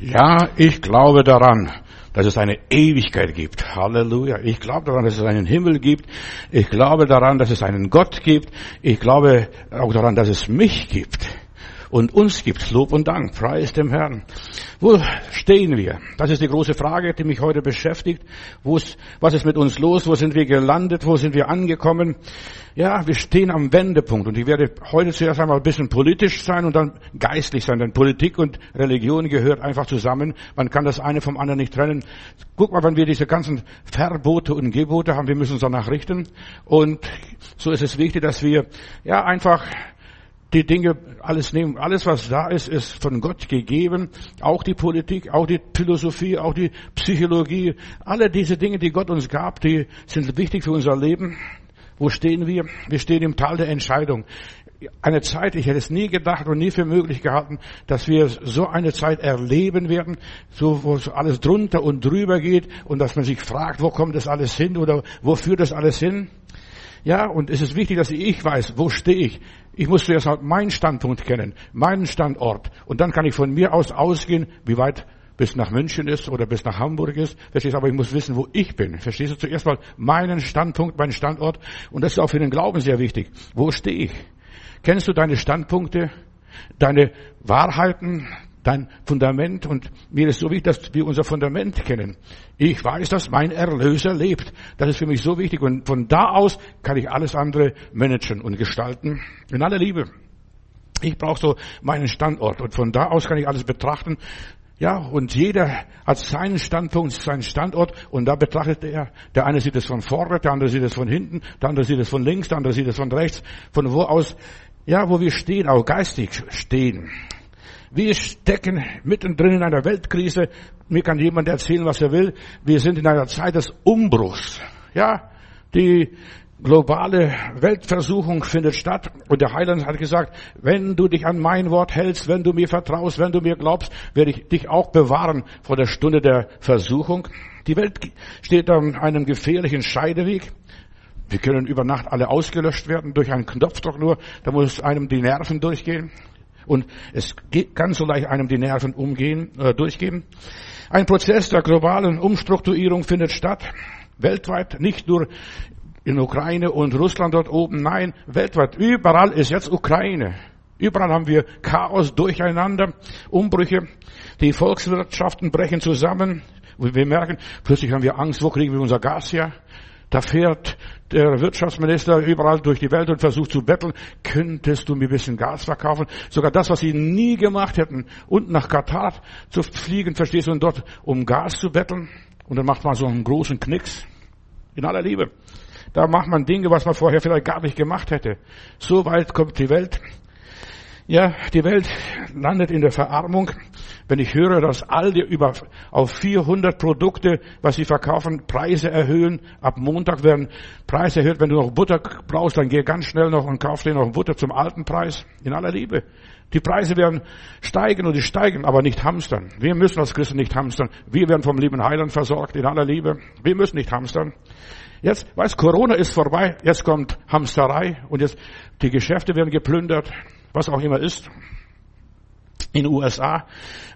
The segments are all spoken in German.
Ja, ich glaube daran, dass es eine Ewigkeit gibt. Halleluja. Ich glaube daran, dass es einen Himmel gibt. Ich glaube daran, dass es einen Gott gibt. Ich glaube auch daran, dass es mich gibt. Und uns gibt Lob und Dank. Preis dem Herrn. Wo stehen wir? Das ist die große Frage, die mich heute beschäftigt. Wo ist, was ist mit uns los? Wo sind wir gelandet? Wo sind wir angekommen? Ja, wir stehen am Wendepunkt und ich werde heute zuerst einmal ein bisschen politisch sein und dann geistlich sein, denn Politik und Religion gehört einfach zusammen. Man kann das eine vom anderen nicht trennen. Guck mal, wenn wir diese ganzen Verbote und Gebote haben, wir müssen uns danach richten und so ist es wichtig, dass wir ja einfach die Dinge alles nehmen. Alles, was da ist, ist von Gott gegeben. Auch die Politik, auch die Philosophie, auch die Psychologie. Alle diese Dinge, die Gott uns gab, die sind wichtig für unser Leben. Wo stehen wir? Wir stehen im Tal der Entscheidung. Eine Zeit, ich hätte es nie gedacht und nie für möglich gehalten, dass wir so eine Zeit erleben werden, so wo alles drunter und drüber geht und dass man sich fragt, wo kommt das alles hin oder wo führt das alles hin? Ja, und es ist wichtig, dass ich weiß, wo stehe ich. Ich muss zuerst halt meinen Standpunkt kennen, meinen Standort. Und dann kann ich von mir aus ausgehen, wie weit bis nach München ist oder bis nach Hamburg ist. Verstehst du? Aber ich muss wissen, wo ich bin. Verstehst du? Zuerst mal meinen Standpunkt, meinen Standort. Und das ist auch für den Glauben sehr wichtig. Wo stehe ich? Kennst du deine Standpunkte, deine Wahrheiten, dein Fundament? Und mir ist so wichtig, dass wir unser Fundament kennen. Ich weiß, dass mein Erlöser lebt. Das ist für mich so wichtig. Und von da aus kann ich alles andere managen und gestalten. In aller Liebe. Ich brauche so meinen Standort und von da aus kann ich alles betrachten. Ja, und jeder hat seinen Standpunkt, seinen Standort und da betrachtet er. Der eine sieht es von vorne, der andere sieht es von hinten, der andere sieht es von links, der andere sieht es von rechts, von wo aus, ja, wo wir stehen, auch geistig stehen. Wir stecken mittendrin in einer Weltkrise. Mir kann jemand erzählen, was er will. Wir sind in einer Zeit des Umbruchs. Ja, die globale Weltversuchung findet statt und der Heiland hat gesagt, wenn du dich an mein Wort hältst, wenn du mir vertraust, wenn du mir glaubst, werde ich dich auch bewahren vor der Stunde der Versuchung. Die Welt steht an einem gefährlichen Scheideweg. Wir können über Nacht alle ausgelöscht werden durch einen Knopfdruck nur, da muss einem die Nerven durchgehen. Und es kann so leicht einem die Nerven umgehen, äh, durchgehen. Ein Prozess der globalen Umstrukturierung findet statt. Weltweit, nicht nur in Ukraine und Russland dort oben. Nein, weltweit. Überall ist jetzt Ukraine. Überall haben wir Chaos, Durcheinander, Umbrüche. Die Volkswirtschaften brechen zusammen. Wir merken, plötzlich haben wir Angst, wo kriegen wir unser Gas her? Da fährt der Wirtschaftsminister überall durch die Welt und versucht zu betteln, könntest du mir ein bisschen Gas verkaufen? Sogar das, was sie nie gemacht hätten, unten nach Katar zu fliegen, verstehst du, und dort um Gas zu betteln. Und dann macht man so einen großen Knicks. In aller Liebe. Da macht man Dinge, was man vorher vielleicht gar nicht gemacht hätte. So weit kommt die Welt. Ja, die Welt landet in der Verarmung. Wenn ich höre, dass Aldi über, auf 400 Produkte, was sie verkaufen, Preise erhöhen. Ab Montag werden Preise erhöht. Wenn du noch Butter brauchst, dann geh ganz schnell noch und kauf dir noch Butter zum alten Preis. In aller Liebe. Die Preise werden steigen und die steigen, aber nicht hamstern. Wir müssen als Christen nicht hamstern. Wir werden vom lieben Heiland versorgt, in aller Liebe. Wir müssen nicht hamstern. Jetzt, weiß, Corona ist vorbei, jetzt kommt Hamsterei und jetzt die Geschäfte werden geplündert, was auch immer ist. In den USA,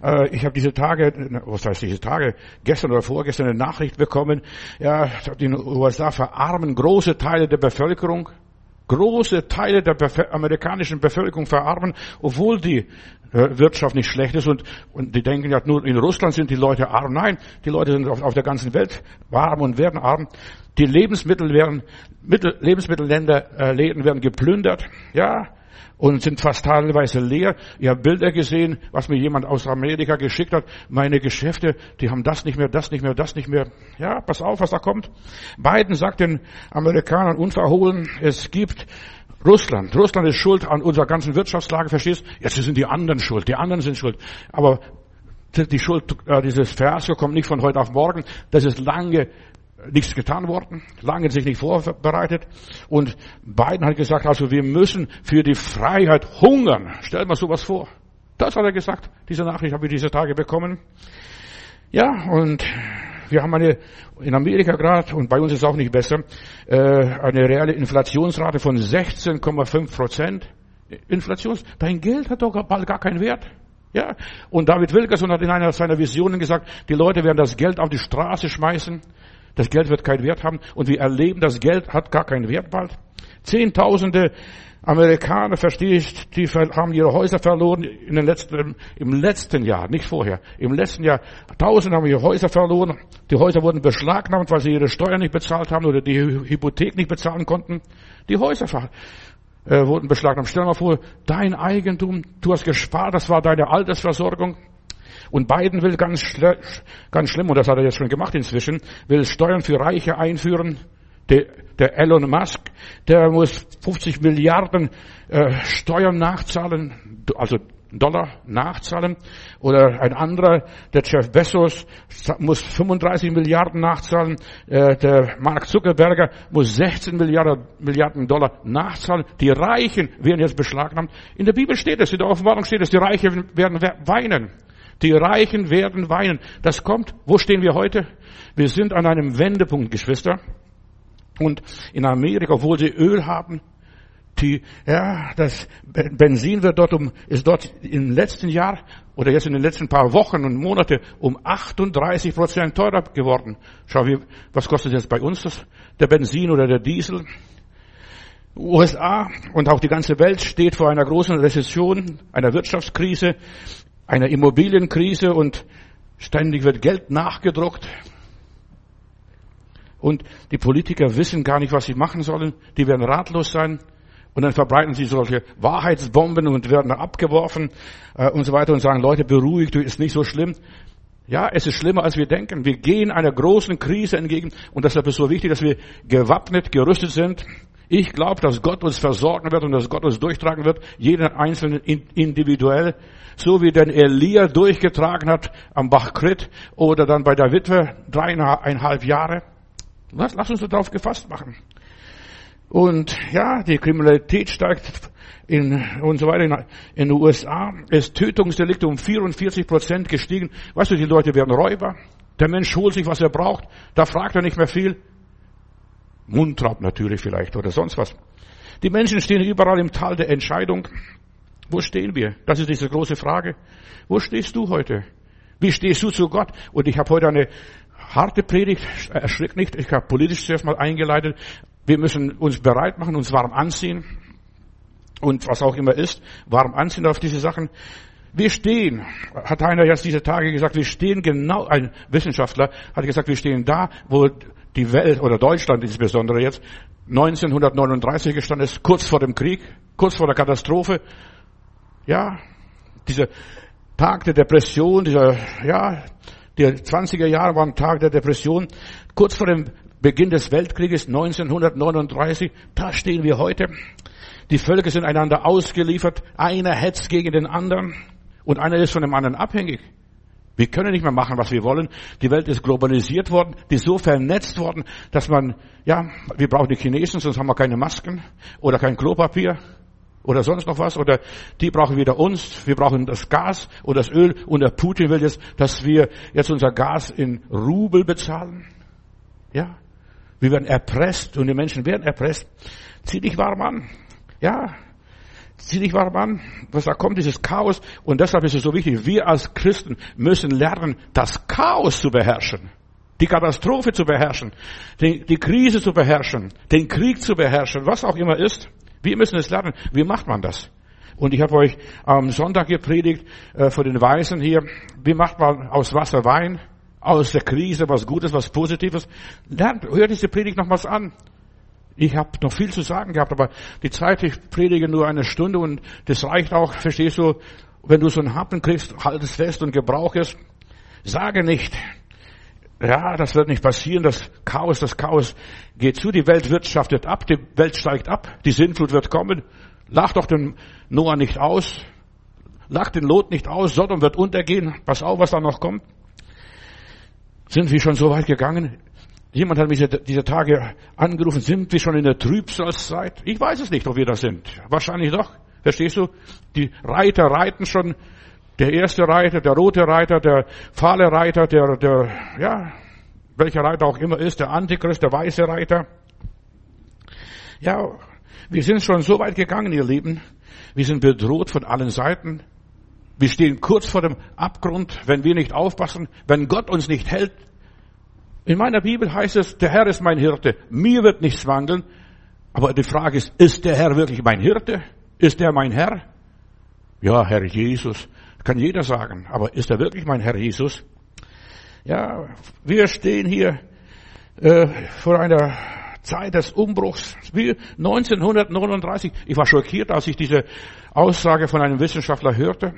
äh, ich habe diese Tage, was heißt diese Tage, gestern oder vorgestern eine Nachricht bekommen, ja, den USA verarmen große Teile der Bevölkerung, große Teile der amerikanischen Bevölkerung verarmen, obwohl die äh, Wirtschaft nicht schlecht ist und, und die denken ja nur in Russland sind die Leute arm. Nein, die Leute sind auf, auf der ganzen Welt arm und werden arm. Die Lebensmittel werden, Mittel, Lebensmittelländer äh, Läden werden geplündert, ja, und sind fast teilweise leer. Ich habe Bilder gesehen, was mir jemand aus Amerika geschickt hat. Meine Geschäfte, die haben das nicht mehr, das nicht mehr, das nicht mehr. Ja, pass auf, was da kommt. Biden sagt den Amerikanern unverhohlen, es gibt Russland. Russland ist schuld an unserer ganzen Wirtschaftslage, verstehst? Jetzt sind die anderen schuld, die anderen sind schuld. Aber die Schuld, äh, dieses Fiasko kommt nicht von heute auf morgen. Das ist lange nichts getan worden, lange sich nicht vorbereitet. Und Biden hat gesagt, also wir müssen für die Freiheit hungern. Stellt mal sowas vor. Das hat er gesagt. Diese Nachricht habe ich diese Tage bekommen. Ja, und wir haben eine, in Amerika gerade, und bei uns ist es auch nicht besser, äh, eine reale Inflationsrate von 16,5 Prozent. Inflations, dein Geld hat doch bald gar keinen Wert. Ja, und David Wilkerson hat in einer seiner Visionen gesagt, die Leute werden das Geld auf die Straße schmeißen. Das Geld wird keinen Wert haben. Und wir erleben, das Geld hat gar keinen Wert bald. Zehntausende Amerikaner, verstehe ich, die haben ihre Häuser verloren in den letzten, im letzten Jahr, nicht vorher. Im letzten Jahr, Tausende haben ihre Häuser verloren. Die Häuser wurden beschlagnahmt, weil sie ihre Steuern nicht bezahlt haben oder die Hypothek nicht bezahlen konnten. Die Häuser äh, wurden beschlagnahmt. Stell dir mal vor, dein Eigentum, du hast gespart, das war deine Altersversorgung. Und Biden will ganz, ganz schlimm, und das hat er jetzt schon gemacht inzwischen, will Steuern für Reiche einführen. Der, der Elon Musk, der muss 50 Milliarden äh, Steuern nachzahlen, also Dollar nachzahlen. Oder ein anderer, der Jeff Bezos, muss 35 Milliarden nachzahlen. Äh, der Mark Zuckerberger muss 16 Milliarden, Milliarden Dollar nachzahlen. Die Reichen werden jetzt beschlagnahmt. In der Bibel steht es, in der Offenbarung steht es, die Reichen werden weinen. Die Reichen werden weinen. Das kommt. Wo stehen wir heute? Wir sind an einem Wendepunkt, Geschwister. Und in Amerika, obwohl sie Öl haben, die, ja, das Benzin wird dort um, ist dort im letzten Jahr oder jetzt in den letzten paar Wochen und Monate um 38 Prozent teurer geworden. Schau, wie, was kostet jetzt bei uns das, der Benzin oder der Diesel? USA und auch die ganze Welt steht vor einer großen Rezession, einer Wirtschaftskrise, einer Immobilienkrise und ständig wird Geld nachgedruckt. Und die Politiker wissen gar nicht, was sie machen sollen. Die werden ratlos sein. Und dann verbreiten sie solche Wahrheitsbomben und werden abgeworfen äh, und so weiter und sagen, Leute, beruhigt, ist nicht so schlimm. Ja, es ist schlimmer, als wir denken. Wir gehen einer großen Krise entgegen und deshalb ist es so wichtig, dass wir gewappnet, gerüstet sind. Ich glaube, dass Gott uns versorgen wird und dass Gott uns durchtragen wird, jeden Einzelnen individuell, so wie den Elia durchgetragen hat am Bach Krit oder dann bei der Witwe dreieinhalb Jahre. Lass, lass uns darauf gefasst machen. Und ja, die Kriminalität steigt in, und so weiter in, in den USA. ist Tötungsdelikte um 44 Prozent gestiegen. Weißt du, die Leute werden Räuber. Der Mensch holt sich, was er braucht. Da fragt er nicht mehr viel. Mundraub natürlich vielleicht oder sonst was. Die Menschen stehen überall im Tal der Entscheidung. Wo stehen wir? Das ist diese große Frage. Wo stehst du heute? Wie stehst du zu Gott? Und ich habe heute eine harte Predigt, erschrick nicht, ich habe politisch zuerst mal eingeleitet. Wir müssen uns bereit machen, uns warm anziehen und was auch immer ist, warm anziehen auf diese Sachen. Wir stehen, hat einer jetzt diese Tage gesagt, wir stehen genau, ein Wissenschaftler hat gesagt, wir stehen da, wo die Welt oder Deutschland insbesondere jetzt 1939 gestanden ist, kurz vor dem Krieg, kurz vor der Katastrophe. Ja, dieser Tag der Depression, dieser, ja, die 20er Jahre waren Tag der Depression. Kurz vor dem Beginn des Weltkrieges 1939, da stehen wir heute. Die Völker sind einander ausgeliefert. Einer hetzt gegen den anderen und einer ist von dem anderen abhängig. Wir können nicht mehr machen, was wir wollen. Die Welt ist globalisiert worden, die ist so vernetzt worden, dass man, ja, wir brauchen die Chinesen, sonst haben wir keine Masken oder kein Klopapier oder sonst noch was, oder die brauchen wieder uns, wir brauchen das Gas und das Öl und der Putin will jetzt, dass wir jetzt unser Gas in Rubel bezahlen. Ja, wir werden erpresst und die Menschen werden erpresst. Zieh dich warm an. Ja, zieh dich warm an. Was da kommt, dieses Chaos und deshalb ist es so wichtig, wir als Christen müssen lernen, das Chaos zu beherrschen die Katastrophe zu beherrschen, die, Krise zu beherrschen, den Krieg zu beherrschen, was auch immer ist. Wir müssen es lernen. Wie macht man das? Und ich habe euch am Sonntag gepredigt äh, für den Weisen hier. Wie macht man aus Wasser Wein? Aus der Krise was Gutes, was Positives? Lernt, hört diese Predigt nochmals an. Ich habe noch viel zu sagen gehabt, aber die Zeit, ich predige nur eine Stunde und das reicht auch, verstehst du, wenn du so einen Happen kriegst, halt es fest und gebrauch es. Sage nicht, ja, das wird nicht passieren, das Chaos, das Chaos geht zu, die Welt wirtschaftet ab, die Welt steigt ab, die Sintflut wird kommen. Lach doch den Noah nicht aus, lach den Lot nicht aus, Sodom wird untergehen, pass auf, was da noch kommt. Sind wir schon so weit gegangen? Jemand hat mich diese Tage angerufen, sind wir schon in der Trübsalzeit? Ich weiß es nicht, ob wir da sind. Wahrscheinlich doch. Verstehst du? Die Reiter reiten schon der erste Reiter, der rote Reiter, der fahle Reiter, der, der, ja, welcher Reiter auch immer ist, der Antichrist, der weiße Reiter. Ja, wir sind schon so weit gegangen, ihr Lieben. Wir sind bedroht von allen Seiten. Wir stehen kurz vor dem Abgrund, wenn wir nicht aufpassen, wenn Gott uns nicht hält. In meiner Bibel heißt es, der Herr ist mein Hirte, mir wird nichts mangeln. Aber die Frage ist, ist der Herr wirklich mein Hirte? Ist er mein Herr? Ja, Herr Jesus, kann jeder sagen. Aber ist er wirklich mein Herr Jesus? Ja, wir stehen hier äh, vor einer Zeit des Umbruchs. Wie 1939. Ich war schockiert, als ich diese Aussage von einem Wissenschaftler hörte.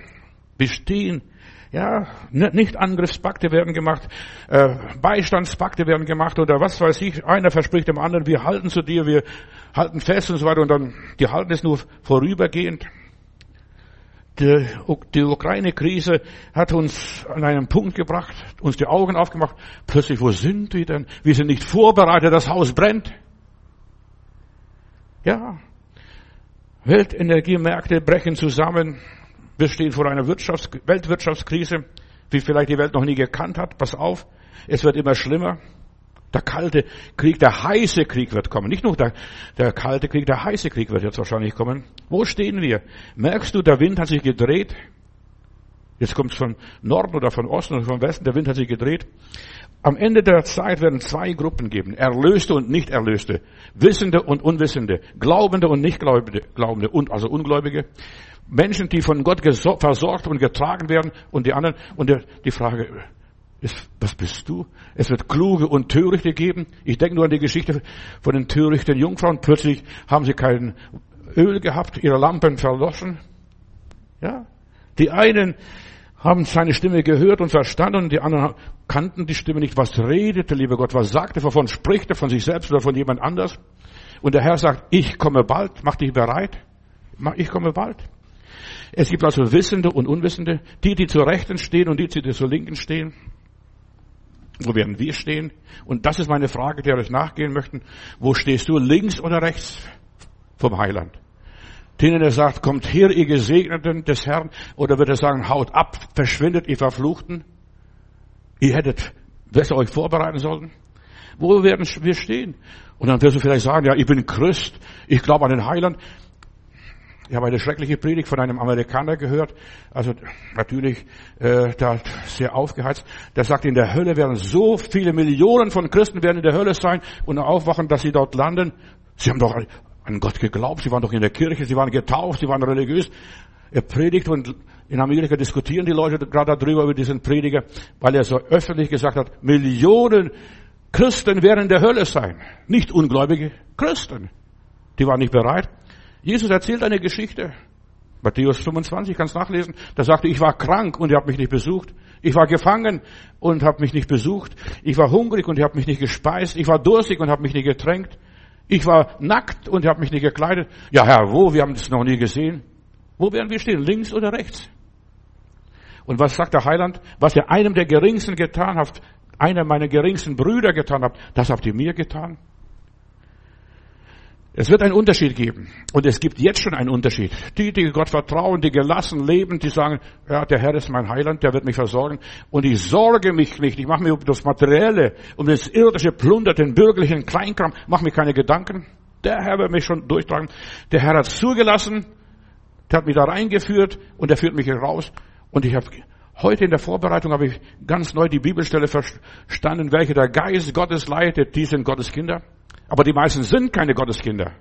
Wir stehen ja, nicht Angriffspakte werden gemacht, äh, Beistandspakte werden gemacht oder was weiß ich. Einer verspricht dem anderen, wir halten zu dir, wir halten fest und so weiter und dann, die halten es nur vorübergehend. Die, die Ukraine-Krise hat uns an einen Punkt gebracht, uns die Augen aufgemacht. Plötzlich, wo sind wir denn? Wir sind nicht vorbereitet, das Haus brennt. Ja, Weltenergiemärkte brechen zusammen. Wir stehen vor einer Wirtschafts Weltwirtschaftskrise, wie vielleicht die Welt noch nie gekannt hat. Pass auf, es wird immer schlimmer. Der kalte Krieg, der heiße Krieg wird kommen. Nicht nur der, der kalte Krieg, der heiße Krieg wird jetzt wahrscheinlich kommen. Wo stehen wir? Merkst du, der Wind hat sich gedreht? Jetzt kommt es von Norden oder von Osten oder von Westen, der Wind hat sich gedreht. Am Ende der Zeit werden zwei Gruppen geben. Erlöste und nicht Erlöste. Wissende und Unwissende. Glaubende und nicht Glaubende, Glaubende und also Ungläubige. Menschen, die von Gott versorgt und getragen werden und die anderen. Und die Frage ist, was bist du? Es wird kluge und Törichte geben. Ich denke nur an die Geschichte von den törichten Jungfrauen. Plötzlich haben sie kein Öl gehabt, ihre Lampen verloschen. Ja. Die einen haben seine Stimme gehört und verstanden und die anderen kannten die Stimme nicht. Was redete, lieber Gott? Was sagte? Wovon spricht er? Von sich selbst oder von jemand anders? Und der Herr sagt, ich komme bald. Mach dich bereit. Ich komme bald. Es gibt also Wissende und Unwissende, die, die zur Rechten stehen und die, die zur Linken stehen. Wo werden wir stehen? Und das ist meine Frage, der euch nachgehen möchten. Wo stehst du, links oder rechts vom Heiland? Denen er sagt, kommt her, ihr Gesegneten des Herrn, oder wird er sagen, haut ab, verschwindet, ihr Verfluchten? Ihr hättet besser euch vorbereiten sollen. Wo werden wir stehen? Und dann wirst du vielleicht sagen, ja, ich bin Christ, ich glaube an den Heiland. Ich habe eine schreckliche Predigt von einem Amerikaner gehört, also natürlich äh, da sehr aufgeheizt. Der sagt, in der Hölle werden so viele Millionen von Christen werden in der Hölle sein und aufwachen, dass sie dort landen. Sie haben doch an Gott geglaubt, sie waren doch in der Kirche, sie waren getauft, sie waren religiös. Er predigt und in Amerika diskutieren die Leute gerade darüber, über diesen Prediger, weil er so öffentlich gesagt hat, Millionen Christen werden in der Hölle sein. Nicht ungläubige Christen. Die waren nicht bereit. Jesus erzählt eine Geschichte. Matthäus 25, kannst nachlesen. Da sagte, ich war krank und ihr habt mich nicht besucht. Ich war gefangen und habt mich nicht besucht. Ich war hungrig und ihr habt mich nicht gespeist. Ich war durstig und habt mich nicht getränkt. Ich war nackt und ihr habt mich nicht gekleidet. Ja, Herr, wo? Wir haben das noch nie gesehen. Wo werden wir stehen? Links oder rechts? Und was sagt der Heiland? Was ihr einem der Geringsten getan habt, einer meiner geringsten Brüder getan habt, das habt ihr mir getan. Es wird einen Unterschied geben. Und es gibt jetzt schon einen Unterschied. Die, die Gott vertrauen, die gelassen leben, die sagen, ja, der Herr ist mein Heiland, der wird mich versorgen. Und ich sorge mich nicht. Ich mache mir um das Materielle, um das irdische Plunder, den bürgerlichen Kleinkram, mache mir keine Gedanken. Der Herr wird mich schon durchtragen. Der Herr hat zugelassen, der hat mich da reingeführt und er führt mich hier raus. Und ich habe Heute in der Vorbereitung habe ich ganz neu die Bibelstelle verstanden, welche der Geist Gottes leitet, die sind Gottes Kinder. Aber die meisten sind keine Gotteskinder.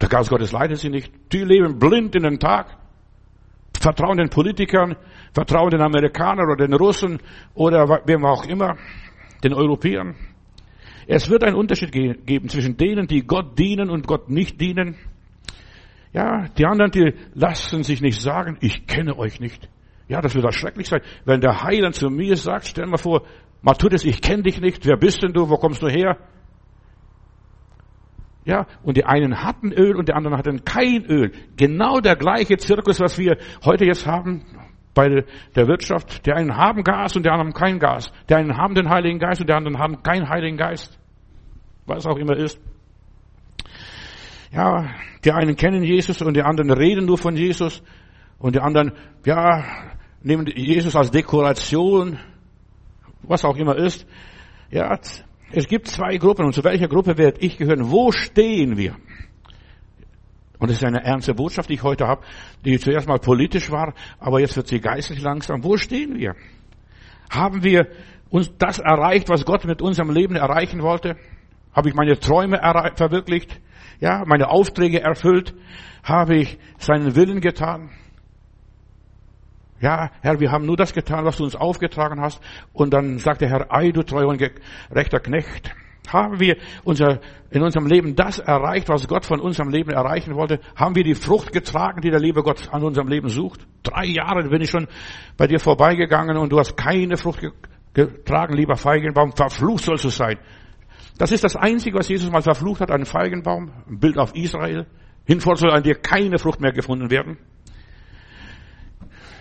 Der Geist Gottes leitet sie nicht. Die leben blind in den Tag. Vertrauen den Politikern, vertrauen den Amerikanern oder den Russen oder wem auch immer, den Europäern. Es wird einen Unterschied geben zwischen denen, die Gott dienen und Gott nicht dienen. Ja, die anderen, die lassen sich nicht sagen, ich kenne euch nicht. Ja, das wird auch schrecklich sein. Wenn der Heiland zu mir sagt, stell mal vor, Matthäus, ich kenne dich nicht, wer bist denn du, wo kommst du her? Ja, und die einen hatten Öl und die anderen hatten kein Öl. Genau der gleiche Zirkus, was wir heute jetzt haben bei der Wirtschaft. Die einen haben Gas und die anderen haben kein Gas. Die einen haben den Heiligen Geist und die anderen haben keinen Heiligen Geist. Was auch immer ist. Ja, die einen kennen Jesus und die anderen reden nur von Jesus und die anderen, ja, nehmen Jesus als Dekoration, was auch immer ist. Ja, es gibt zwei Gruppen und zu welcher Gruppe werde ich gehören? Wo stehen wir? Und das ist eine ernste Botschaft, die ich heute habe, die zuerst mal politisch war, aber jetzt wird sie geistlich langsam. Wo stehen wir? Haben wir uns das erreicht, was Gott mit unserem Leben erreichen wollte? Habe ich meine Träume verwirklicht? Ja, meine Aufträge erfüllt? Habe ich seinen Willen getan? Ja, Herr, wir haben nur das getan, was du uns aufgetragen hast. Und dann sagt der Herr, ei, du treuer und gerechter Knecht. Haben wir unser, in unserem Leben das erreicht, was Gott von unserem Leben erreichen wollte? Haben wir die Frucht getragen, die der liebe Gott an unserem Leben sucht? Drei Jahre bin ich schon bei dir vorbeigegangen und du hast keine Frucht getragen, lieber Feigenbaum. Verflucht sollst du sein. Das ist das Einzige, was Jesus mal verflucht hat, einen Feigenbaum, ein Bild auf Israel. Hinfort soll an dir keine Frucht mehr gefunden werden.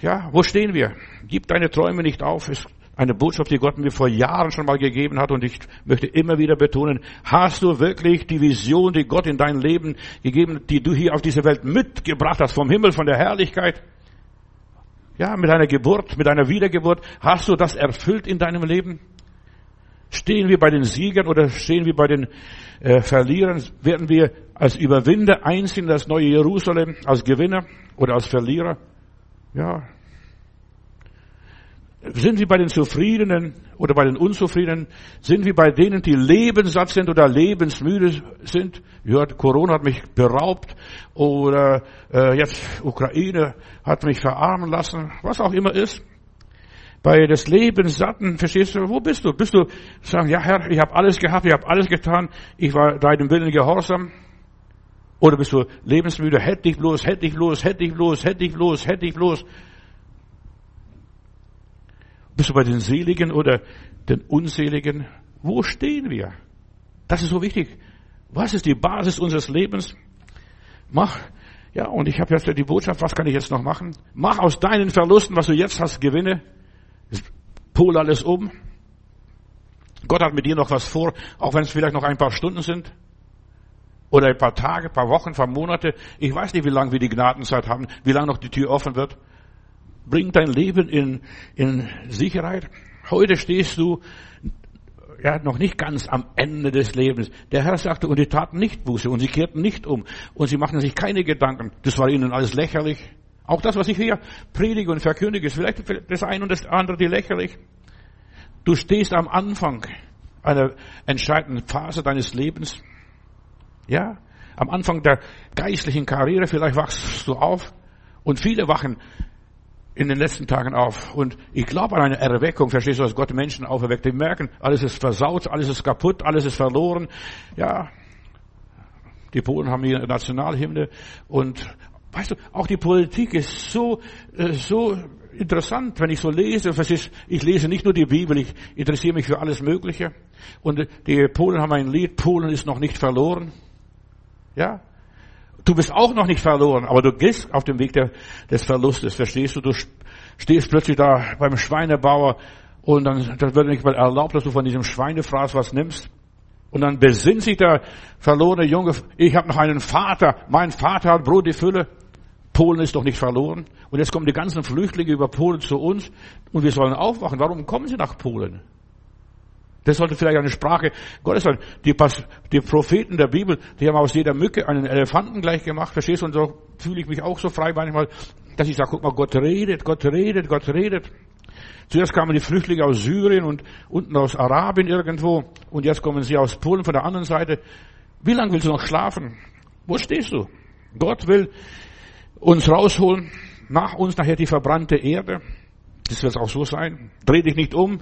Ja, wo stehen wir? Gib deine Träume nicht auf. Ist eine Botschaft, die Gott mir vor Jahren schon mal gegeben hat und ich möchte immer wieder betonen, hast du wirklich die Vision, die Gott in dein Leben gegeben, die du hier auf diese Welt mitgebracht hast, vom Himmel, von der Herrlichkeit? Ja, mit deiner Geburt, mit deiner Wiedergeburt, hast du das erfüllt in deinem Leben? Stehen wir bei den Siegern oder stehen wir bei den äh, Verlierern? Werden wir als Überwinder einziehen in das neue Jerusalem, als Gewinner oder als Verlierer? Ja, sind wir bei den Zufriedenen oder bei den Unzufriedenen? Sind wir bei denen, die lebenssatt sind oder lebensmüde sind? Ja, Corona hat mich beraubt oder äh, jetzt Ukraine hat mich verarmen lassen, was auch immer ist. Bei des Lebenssatten, verstehst du, wo bist du? Bist du sagen, ja Herr, ich habe alles gehabt, ich habe alles getan, ich war deinem Willen gehorsam? Oder bist du lebensmüde, hätte ich bloß, hätte ich bloß, hätte ich bloß, hätte ich bloß, hätte ich bloß. Bist du bei den Seligen oder den Unseligen? Wo stehen wir? Das ist so wichtig. Was ist die Basis unseres Lebens? Mach, ja, und ich habe jetzt die Botschaft, was kann ich jetzt noch machen? Mach aus deinen Verlusten, was du jetzt hast, Gewinne. Pol alles um. Gott hat mit dir noch was vor, auch wenn es vielleicht noch ein paar Stunden sind. Oder ein paar Tage, ein paar Wochen, ein paar Monate. Ich weiß nicht, wie lange wir die Gnadenzeit haben, wie lange noch die Tür offen wird. Bring dein Leben in, in Sicherheit. Heute stehst du ja, noch nicht ganz am Ende des Lebens. Der Herr sagte, und die taten nicht Buße und sie kehrten nicht um und sie machten sich keine Gedanken. Das war ihnen alles lächerlich. Auch das, was ich hier predige und verkündige, ist vielleicht das eine und das andere die lächerlich. Du stehst am Anfang einer entscheidenden Phase deines Lebens. Ja, am Anfang der geistlichen Karriere, vielleicht wachst du auf und viele wachen in den letzten Tagen auf. Und ich glaube an eine Erweckung, verstehst du, dass Gott Menschen auferweckt. Die merken, alles ist versaut, alles ist kaputt, alles ist verloren. Ja, die Polen haben hier Nationalhymne und weißt du, auch die Politik ist so, äh, so interessant, wenn ich so lese. Verstehst, ich lese nicht nur die Bibel, ich interessiere mich für alles Mögliche. Und die Polen haben ein Lied, Polen ist noch nicht verloren. Ja, Du bist auch noch nicht verloren, aber du gehst auf dem Weg der, des Verlustes, verstehst du? Du stehst plötzlich da beim Schweinebauer und dann, dann wird nicht mal erlaubt, dass du von diesem Schweinefraß was nimmst. Und dann besinnt sich der verlorene Junge, ich habe noch einen Vater, mein Vater hat Brot die Fülle. Polen ist doch nicht verloren. Und jetzt kommen die ganzen Flüchtlinge über Polen zu uns und wir sollen aufwachen. Warum kommen sie nach Polen? Das sollte vielleicht eine Sprache Gottes sein. Die, die, Propheten der Bibel, die haben aus jeder Mücke einen Elefanten gleich gemacht. Verstehst du? Und so fühle ich mich auch so frei manchmal, dass ich sage, guck mal, Gott redet, Gott redet, Gott redet. Zuerst kamen die Flüchtlinge aus Syrien und unten aus Arabien irgendwo. Und jetzt kommen sie aus Polen von der anderen Seite. Wie lange willst du noch schlafen? Wo stehst du? Gott will uns rausholen. Nach uns nachher die verbrannte Erde. Das wird auch so sein. Dreh dich nicht um.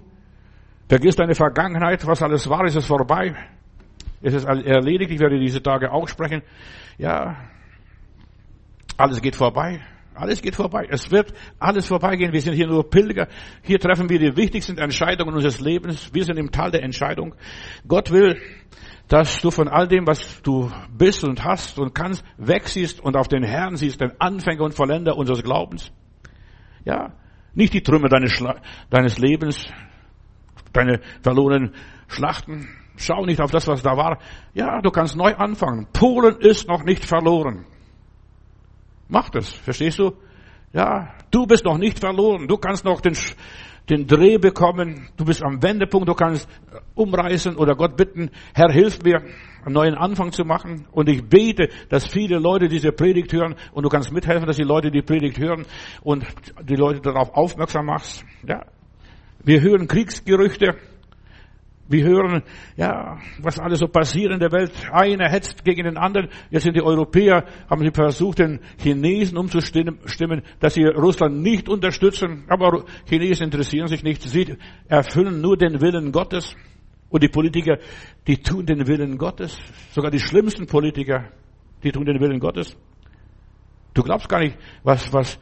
Vergiss deine Vergangenheit, was alles war, ist es vorbei. Es ist erledigt, ich werde diese Tage auch sprechen. Ja, alles geht vorbei. Alles geht vorbei. Es wird alles vorbeigehen. Wir sind hier nur Pilger. Hier treffen wir die wichtigsten Entscheidungen unseres Lebens. Wir sind im Tal der Entscheidung. Gott will, dass du von all dem, was du bist und hast und kannst, wegsiehst und auf den Herrn siehst, den Anfänger und Vollender unseres Glaubens. Ja, nicht die Trümmer deines, deines Lebens, deine verlorenen Schlachten. Schau nicht auf das, was da war. Ja, du kannst neu anfangen. Polen ist noch nicht verloren. Mach das, verstehst du? Ja, du bist noch nicht verloren. Du kannst noch den, den Dreh bekommen. Du bist am Wendepunkt, du kannst umreißen oder Gott bitten, Herr, hilf mir, einen neuen Anfang zu machen. Und ich bete, dass viele Leute diese Predigt hören und du kannst mithelfen, dass die Leute die Predigt hören und die Leute darauf aufmerksam machst. Ja. Wir hören Kriegsgerüchte. Wir hören, ja, was alles so passiert in der Welt. Einer hetzt gegen den anderen. Jetzt sind die Europäer, haben sie versucht, den Chinesen umzustimmen, dass sie Russland nicht unterstützen. Aber Chinesen interessieren sich nicht. Sie erfüllen nur den Willen Gottes. Und die Politiker, die tun den Willen Gottes. Sogar die schlimmsten Politiker, die tun den Willen Gottes. Du glaubst gar nicht, was, was,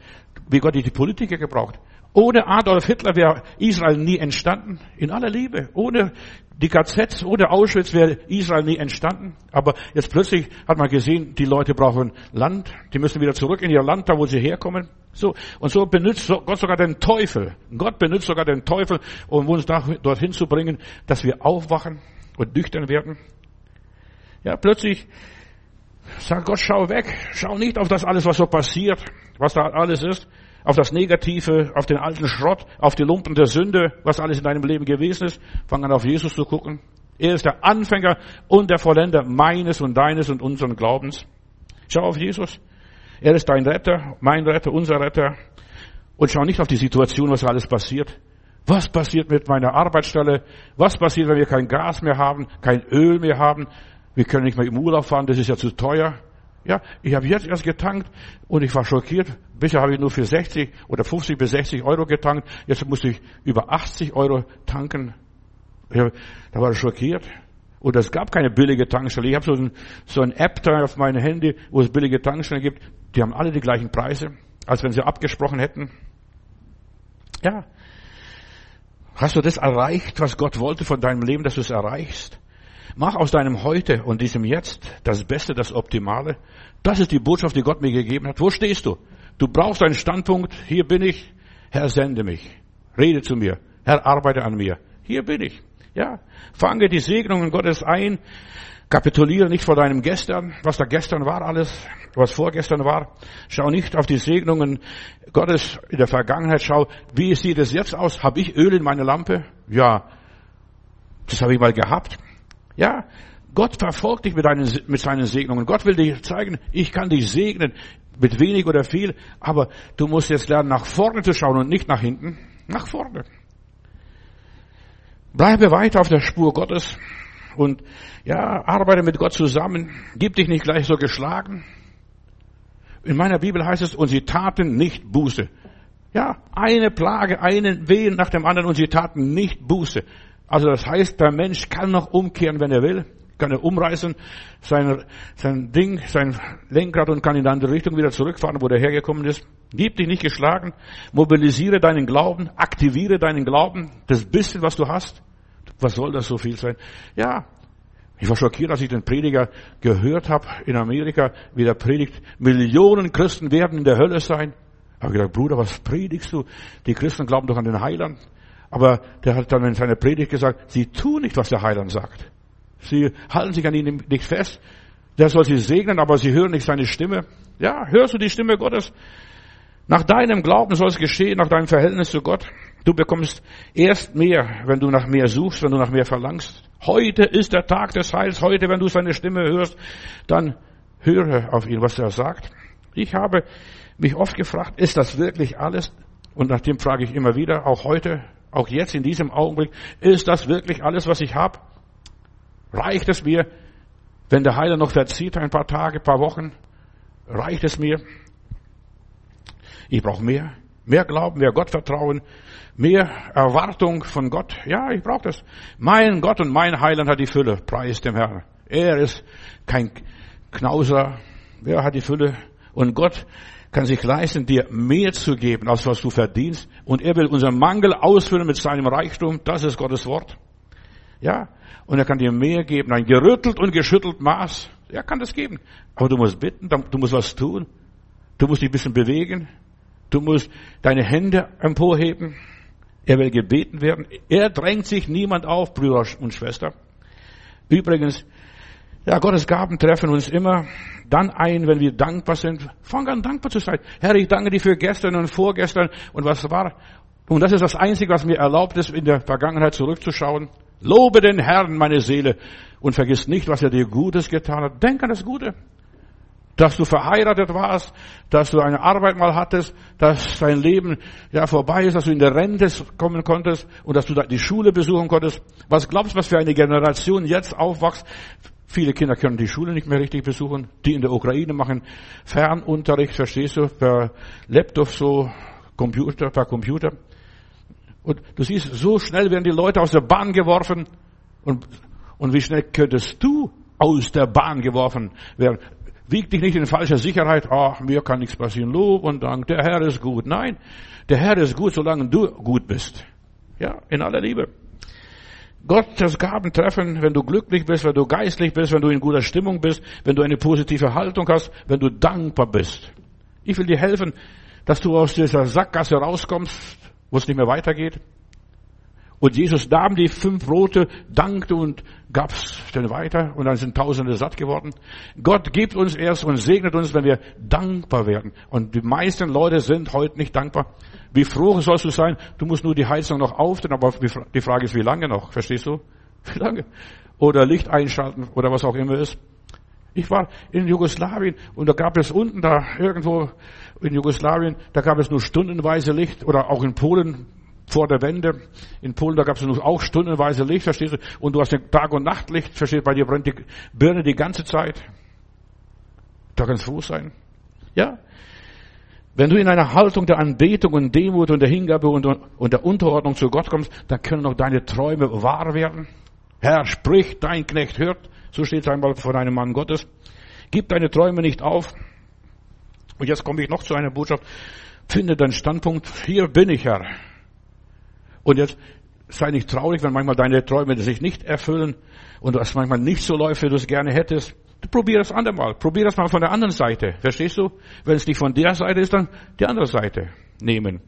wie Gott die Politiker gebraucht. Ohne Adolf Hitler wäre Israel nie entstanden. In aller Liebe. Ohne die KZs, ohne Auschwitz wäre Israel nie entstanden. Aber jetzt plötzlich hat man gesehen, die Leute brauchen Land. Die müssen wieder zurück in ihr Land, da wo sie herkommen. So. Und so benutzt Gott sogar den Teufel. Gott benutzt sogar den Teufel, um uns dorthin zu bringen, dass wir aufwachen und nüchtern werden. Ja, plötzlich sagt Gott, schau weg. Schau nicht auf das alles, was so passiert, was da alles ist auf das Negative, auf den alten Schrott, auf die Lumpen der Sünde, was alles in deinem Leben gewesen ist. Fang an auf Jesus zu gucken. Er ist der Anfänger und der Vollender meines und deines und unseren Glaubens. Schau auf Jesus. Er ist dein Retter, mein Retter, unser Retter. Und schau nicht auf die Situation, was alles passiert. Was passiert mit meiner Arbeitsstelle? Was passiert, wenn wir kein Gas mehr haben, kein Öl mehr haben? Wir können nicht mehr im Urlaub fahren, das ist ja zu teuer. Ja, ich habe jetzt erst getankt und ich war schockiert. Bisher habe ich nur für 60 oder 50 bis 60 Euro getankt. Jetzt musste ich über 80 Euro tanken. Ja, da war ich schockiert. Und es gab keine billige Tankstelle. Ich habe so ein, so ein App da auf meinem Handy, wo es billige Tankstellen gibt. Die haben alle die gleichen Preise, als wenn sie abgesprochen hätten. Ja. Hast du das erreicht, was Gott wollte von deinem Leben, dass du es erreichst? Mach aus deinem Heute und diesem Jetzt das Beste, das Optimale. Das ist die Botschaft, die Gott mir gegeben hat. Wo stehst du? Du brauchst einen Standpunkt. Hier bin ich. Herr, sende mich. Rede zu mir. Herr, arbeite an mir. Hier bin ich. Ja. Fange die Segnungen Gottes ein. Kapituliere nicht vor deinem Gestern, was da gestern war alles, was vorgestern war. Schau nicht auf die Segnungen Gottes in der Vergangenheit. Schau, wie sieht es jetzt aus? Habe ich Öl in meiner Lampe? Ja, das habe ich mal gehabt. Ja, Gott verfolgt dich mit, deinen, mit seinen Segnungen. Gott will dir zeigen, ich kann dich segnen mit wenig oder viel, aber du musst jetzt lernen, nach vorne zu schauen und nicht nach hinten. Nach vorne. Bleibe weiter auf der Spur Gottes und ja, arbeite mit Gott zusammen. Gib dich nicht gleich so geschlagen. In meiner Bibel heißt es, und sie taten nicht Buße. Ja, eine Plage, einen Wehen nach dem anderen und sie taten nicht Buße. Also das heißt, der Mensch kann noch umkehren, wenn er will, kann er umreißen, sein, sein Ding, sein Lenkrad und kann in eine andere Richtung wieder zurückfahren, wo er hergekommen ist. Gib dich nicht geschlagen, mobilisiere deinen Glauben, aktiviere deinen Glauben, das bisschen, was du hast. Was soll das so viel sein? Ja, ich war schockiert, als ich den Prediger gehört habe in Amerika, wie der predigt, Millionen Christen werden in der Hölle sein. Ich habe gedacht, Bruder, was predigst du? Die Christen glauben doch an den Heiland. Aber der hat dann in seiner Predigt gesagt, sie tun nicht, was der Heiland sagt. Sie halten sich an ihm nicht fest. Der soll sie segnen, aber sie hören nicht seine Stimme. Ja, hörst du die Stimme Gottes? Nach deinem Glauben soll es geschehen, nach deinem Verhältnis zu Gott. Du bekommst erst mehr, wenn du nach mehr suchst, wenn du nach mehr verlangst. Heute ist der Tag des Heils. Heute, wenn du seine Stimme hörst, dann höre auf ihn, was er sagt. Ich habe mich oft gefragt, ist das wirklich alles? Und nach dem frage ich immer wieder, auch heute, auch jetzt in diesem Augenblick, ist das wirklich alles, was ich habe? Reicht es mir, wenn der Heiler noch verzieht, ein paar Tage, ein paar Wochen? Reicht es mir? Ich brauche mehr. Mehr Glauben, mehr Gottvertrauen, mehr Erwartung von Gott. Ja, ich brauche das. Mein Gott und mein Heiland hat die Fülle. Preis dem Herrn. Er ist kein Knauser. Er hat die Fülle. Und Gott kann sich leisten, dir mehr zu geben, als was du verdienst. Und er will unseren Mangel ausfüllen mit seinem Reichtum. Das ist Gottes Wort. Ja. Und er kann dir mehr geben. Ein gerüttelt und geschüttelt Maß. Er kann das geben. Aber du musst bitten, du musst was tun. Du musst dich ein bisschen bewegen. Du musst deine Hände emporheben. Er will gebeten werden. Er drängt sich niemand auf, Brüder und Schwester. Übrigens, ja, Gottes Gaben treffen uns immer dann ein, wenn wir dankbar sind. Fang an, dankbar zu sein. Herr, ich danke dir für gestern und vorgestern und was war. Und das ist das Einzige, was mir erlaubt ist, in der Vergangenheit zurückzuschauen. Lobe den Herrn, meine Seele, und vergiss nicht, was er dir Gutes getan hat. Denk an das Gute. Dass du verheiratet warst, dass du eine Arbeit mal hattest, dass dein Leben ja vorbei ist, dass du in der Rente kommen konntest und dass du die Schule besuchen konntest. Was glaubst du, was für eine Generation jetzt aufwächst? Viele Kinder können die Schule nicht mehr richtig besuchen. Die in der Ukraine machen Fernunterricht, verstehst du, per Laptop so, Computer, per Computer. Und du siehst, so schnell werden die Leute aus der Bahn geworfen. Und, und wie schnell könntest du aus der Bahn geworfen werden? Wieg dich nicht in falscher Sicherheit. Ach, mir kann nichts passieren. Lob und Dank. Der Herr ist gut. Nein, der Herr ist gut, solange du gut bist. Ja, in aller Liebe. Gottes Gaben treffen, wenn du glücklich bist, wenn du geistlich bist, wenn du in guter Stimmung bist, wenn du eine positive Haltung hast, wenn du dankbar bist. Ich will dir helfen, dass du aus dieser Sackgasse rauskommst, wo es nicht mehr weitergeht. Und Jesus nahm die fünf Brote, dankte und gab's dann weiter und dann sind Tausende satt geworden. Gott gibt uns erst und segnet uns, wenn wir dankbar werden. Und die meisten Leute sind heute nicht dankbar. Wie froh sollst du sein? Du musst nur die Heizung noch aufdrehen, aber die Frage ist, wie lange noch? Verstehst du? Wie lange? Oder Licht einschalten oder was auch immer ist. Ich war in Jugoslawien und da gab es unten da irgendwo in Jugoslawien, da gab es nur stundenweise Licht oder auch in Polen vor der Wende. In Polen, da gab es nur auch stundenweise Licht, verstehst du? Und du hast ein Tag- und Nachtlicht, verstehst du? Bei dir brennt die Birne die ganze Zeit. Da kannst du froh sein. Ja? Wenn du in einer Haltung der Anbetung und Demut und der Hingabe und, und der Unterordnung zu Gott kommst, dann können auch deine Träume wahr werden. Herr, sprich, dein Knecht hört. So steht es einmal von einem Mann Gottes. Gib deine Träume nicht auf. Und jetzt komme ich noch zu einer Botschaft. Finde deinen Standpunkt. Hier bin ich, Herr. Und jetzt sei nicht traurig, wenn manchmal deine Träume sich nicht erfüllen und es manchmal nicht so läuft, wie du es gerne hättest. Probier das andermal. Probier das mal von der anderen Seite. Verstehst du? Wenn es nicht von der Seite ist, dann die andere Seite nehmen.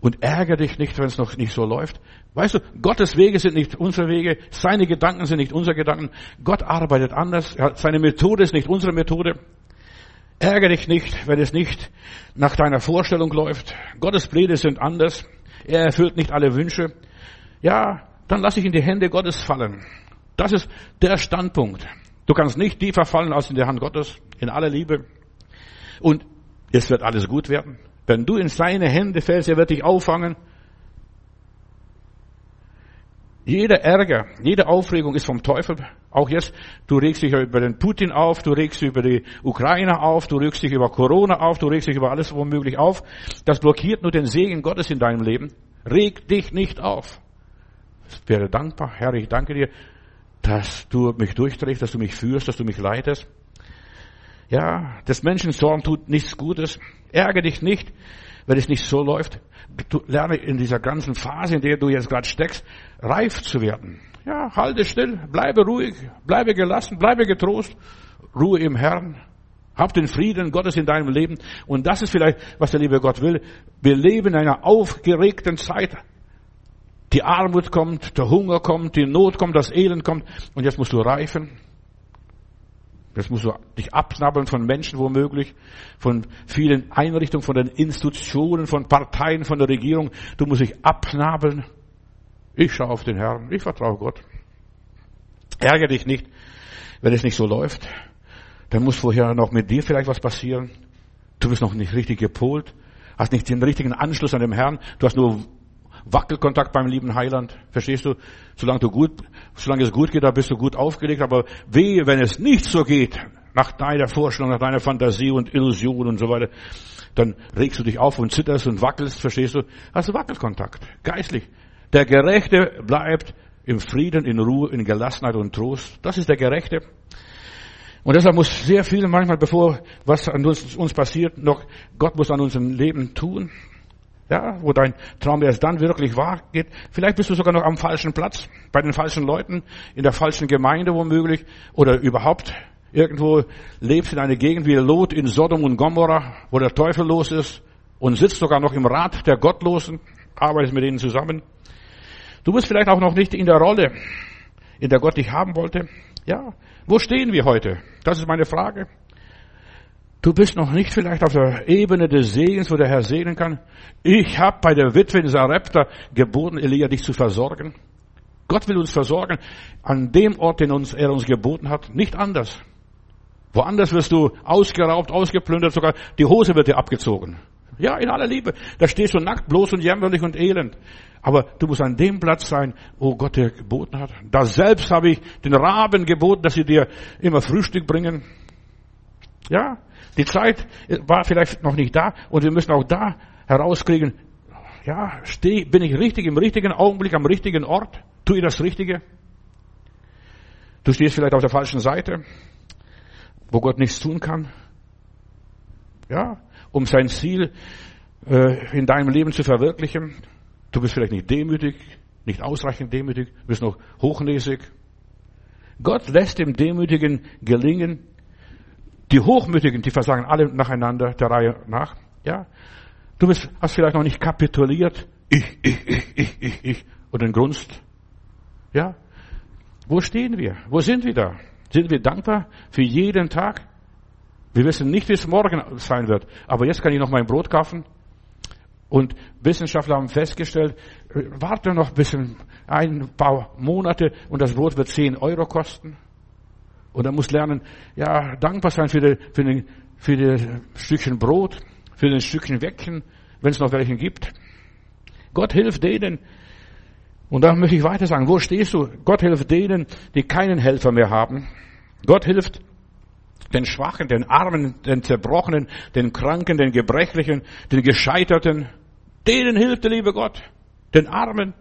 Und ärgere dich nicht, wenn es noch nicht so läuft. Weißt du, Gottes Wege sind nicht unsere Wege, seine Gedanken sind nicht unsere Gedanken. Gott arbeitet anders, seine Methode ist nicht unsere Methode. Ärgere dich nicht, wenn es nicht nach deiner Vorstellung läuft. Gottes Pläne sind anders. Er erfüllt nicht alle Wünsche. Ja, dann lass ich in die Hände Gottes fallen. Das ist der Standpunkt. Du kannst nicht tiefer fallen als in der Hand Gottes, in aller Liebe. Und es wird alles gut werden. Wenn du in seine Hände fällst, er wird dich auffangen. Jeder Ärger, jede Aufregung ist vom Teufel. Auch jetzt, du regst dich über den Putin auf, du regst dich über die Ukraine auf, du regst dich über Corona auf, du regst dich über alles womöglich auf. Das blockiert nur den Segen Gottes in deinem Leben. Reg dich nicht auf. Ich wäre dankbar, Herr, ich danke dir, dass du mich durchträgst, dass du mich führst, dass du mich leitest. Ja, des Menschen Zorn tut nichts Gutes. Ärgere dich nicht, wenn es nicht so läuft. Du lerne in dieser ganzen Phase, in der du jetzt gerade steckst, reif zu werden. Ja, halte still, bleibe ruhig, bleibe gelassen, bleibe getrost, Ruhe im Herrn. Hab den Frieden Gottes in deinem Leben. Und das ist vielleicht, was der liebe Gott will. Wir leben in einer aufgeregten Zeit. Die Armut kommt, der Hunger kommt, die Not kommt, das Elend kommt. Und jetzt musst du reifen. Jetzt musst du dich abknabbeln von Menschen womöglich, von vielen Einrichtungen, von den Institutionen, von Parteien, von der Regierung. Du musst dich abknabbeln. Ich schaue auf den Herrn. Ich vertraue Gott. Ärgere dich nicht, wenn es nicht so läuft. Dann muss vorher noch mit dir vielleicht was passieren. Du bist noch nicht richtig gepolt, hast nicht den richtigen Anschluss an dem Herrn. Du hast nur Wackelkontakt beim lieben Heiland. Verstehst du? Solange du gut, solange es gut geht, da bist du gut aufgelegt. Aber wehe, wenn es nicht so geht, nach deiner Vorstellung, nach deiner Fantasie und Illusion und so weiter, dann regst du dich auf und zitterst und wackelst, verstehst du? Hast du Wackelkontakt. Geistlich. Der Gerechte bleibt im Frieden, in Ruhe, in Gelassenheit und Trost. Das ist der Gerechte. Und deshalb muss sehr viel manchmal, bevor was an uns, uns passiert, noch Gott muss an unserem Leben tun. Ja, wo dein Traum erst dann wirklich wahr geht. Vielleicht bist du sogar noch am falschen Platz, bei den falschen Leuten, in der falschen Gemeinde womöglich, oder überhaupt irgendwo lebst in einer Gegend wie Lot in Sodom und Gomorra, wo der Teufel los ist und sitzt sogar noch im Rat der Gottlosen, arbeitest mit ihnen zusammen. Du bist vielleicht auch noch nicht in der Rolle, in der Gott dich haben wollte. Ja, wo stehen wir heute? Das ist meine Frage. Du bist noch nicht vielleicht auf der Ebene des Segens, wo der Herr segnen kann. Ich habe bei der Witwe in Sarepta geboten, Elia dich zu versorgen. Gott will uns versorgen an dem Ort, den uns, er uns geboten hat, nicht anders. Woanders wirst du ausgeraubt, ausgeplündert, sogar die Hose wird dir abgezogen. Ja, in aller Liebe. Da stehst du nackt, bloß und jämmerlich und elend. Aber du musst an dem Platz sein, wo Gott dir geboten hat. Da selbst habe ich den Raben geboten, dass sie dir immer Frühstück bringen. Ja, die Zeit war vielleicht noch nicht da und wir müssen auch da herauskriegen, ja, steh, bin ich richtig im richtigen Augenblick am richtigen Ort? Tue ich das Richtige? Du stehst vielleicht auf der falschen Seite, wo Gott nichts tun kann. Ja, um sein Ziel äh, in deinem Leben zu verwirklichen. Du bist vielleicht nicht demütig, nicht ausreichend demütig, bist noch hochnäsig. Gott lässt dem Demütigen gelingen, die Hochmütigen, die versagen alle nacheinander, der Reihe nach. Ja, du bist, hast vielleicht noch nicht kapituliert. Ich, ich, ich, ich, ich, ich. Und dann grunzt. Ja. Wo stehen wir? Wo sind wir da? Sind wir dankbar für jeden Tag? Wir wissen nicht, wie es morgen sein wird. Aber jetzt kann ich noch mein Brot kaufen. Und Wissenschaftler haben festgestellt, warte noch ein bisschen, ein paar Monate und das Brot wird 10 Euro kosten. Und er muss lernen, ja, dankbar sein für, die, für, den, für das Stückchen Brot, für den Stückchen Wecken, wenn es noch welchen gibt. Gott hilft denen, und da möchte ich weiter sagen, wo stehst du? Gott hilft denen, die keinen Helfer mehr haben. Gott hilft den Schwachen, den Armen, den Zerbrochenen, den Kranken, den Gebrechlichen, den Gescheiterten. Denen hilft der liebe Gott. Den Armen,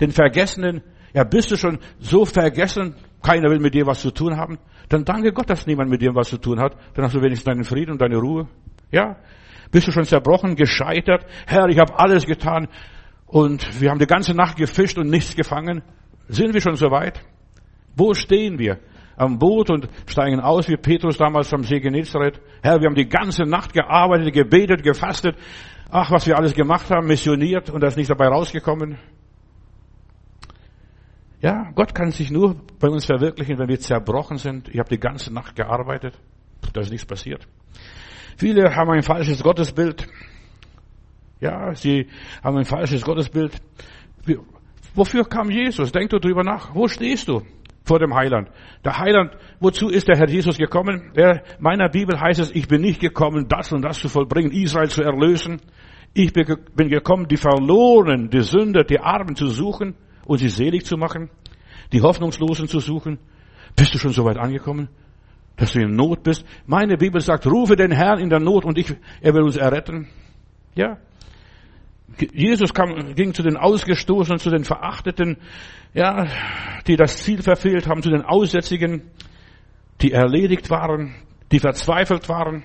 den Vergessenen. Ja, bist du schon so vergessen, keiner will mit dir was zu tun haben, dann danke Gott, dass niemand mit dir was zu tun hat. Dann hast du wenigstens deinen Frieden und deine Ruhe. Ja? Bist du schon zerbrochen, gescheitert? Herr, ich habe alles getan und wir haben die ganze Nacht gefischt und nichts gefangen. Sind wir schon so weit? Wo stehen wir? Am Boot und steigen aus wie Petrus damals am See Genezareth. Herr, wir haben die ganze Nacht gearbeitet, gebetet, gefastet. Ach, was wir alles gemacht haben, missioniert und da ist nichts dabei rausgekommen. Ja, Gott kann sich nur bei uns verwirklichen, wenn wir zerbrochen sind. Ich habe die ganze Nacht gearbeitet, da ist nichts passiert. Viele haben ein falsches Gottesbild. Ja, sie haben ein falsches Gottesbild. Wofür kam Jesus? Denk du drüber nach. Wo stehst du vor dem Heiland? Der Heiland, wozu ist der Herr Jesus gekommen? In meiner Bibel heißt es, ich bin nicht gekommen, das und das zu vollbringen, Israel zu erlösen. Ich bin gekommen, die Verlorenen, die Sünder, die Armen zu suchen und sie selig zu machen, die Hoffnungslosen zu suchen. Bist du schon so weit angekommen, dass du in Not bist? Meine Bibel sagt, rufe den Herrn in der Not und ich, er will uns erretten. Ja. Jesus kam, ging zu den Ausgestoßenen, zu den Verachteten, ja, die das Ziel verfehlt haben, zu den Aussätzigen, die erledigt waren, die verzweifelt waren.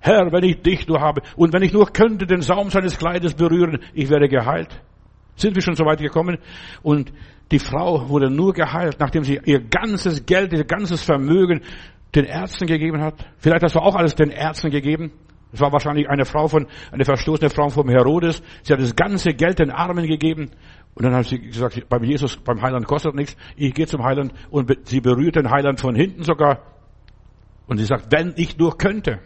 Herr, wenn ich dich nur habe und wenn ich nur könnte den Saum seines Kleides berühren, ich werde geheilt. Sind wir schon so weit gekommen? Und die Frau wurde nur geheilt, nachdem sie ihr ganzes Geld, ihr ganzes Vermögen den Ärzten gegeben hat. Vielleicht hast du auch alles den Ärzten gegeben. Es war wahrscheinlich eine Frau von, eine verstoßene Frau vom Herodes. Sie hat das ganze Geld den Armen gegeben. Und dann hat sie gesagt, beim Jesus, beim Heiland kostet nichts. Ich gehe zum Heiland und sie berührt den Heiland von hinten sogar. Und sie sagt, wenn ich nur könnte,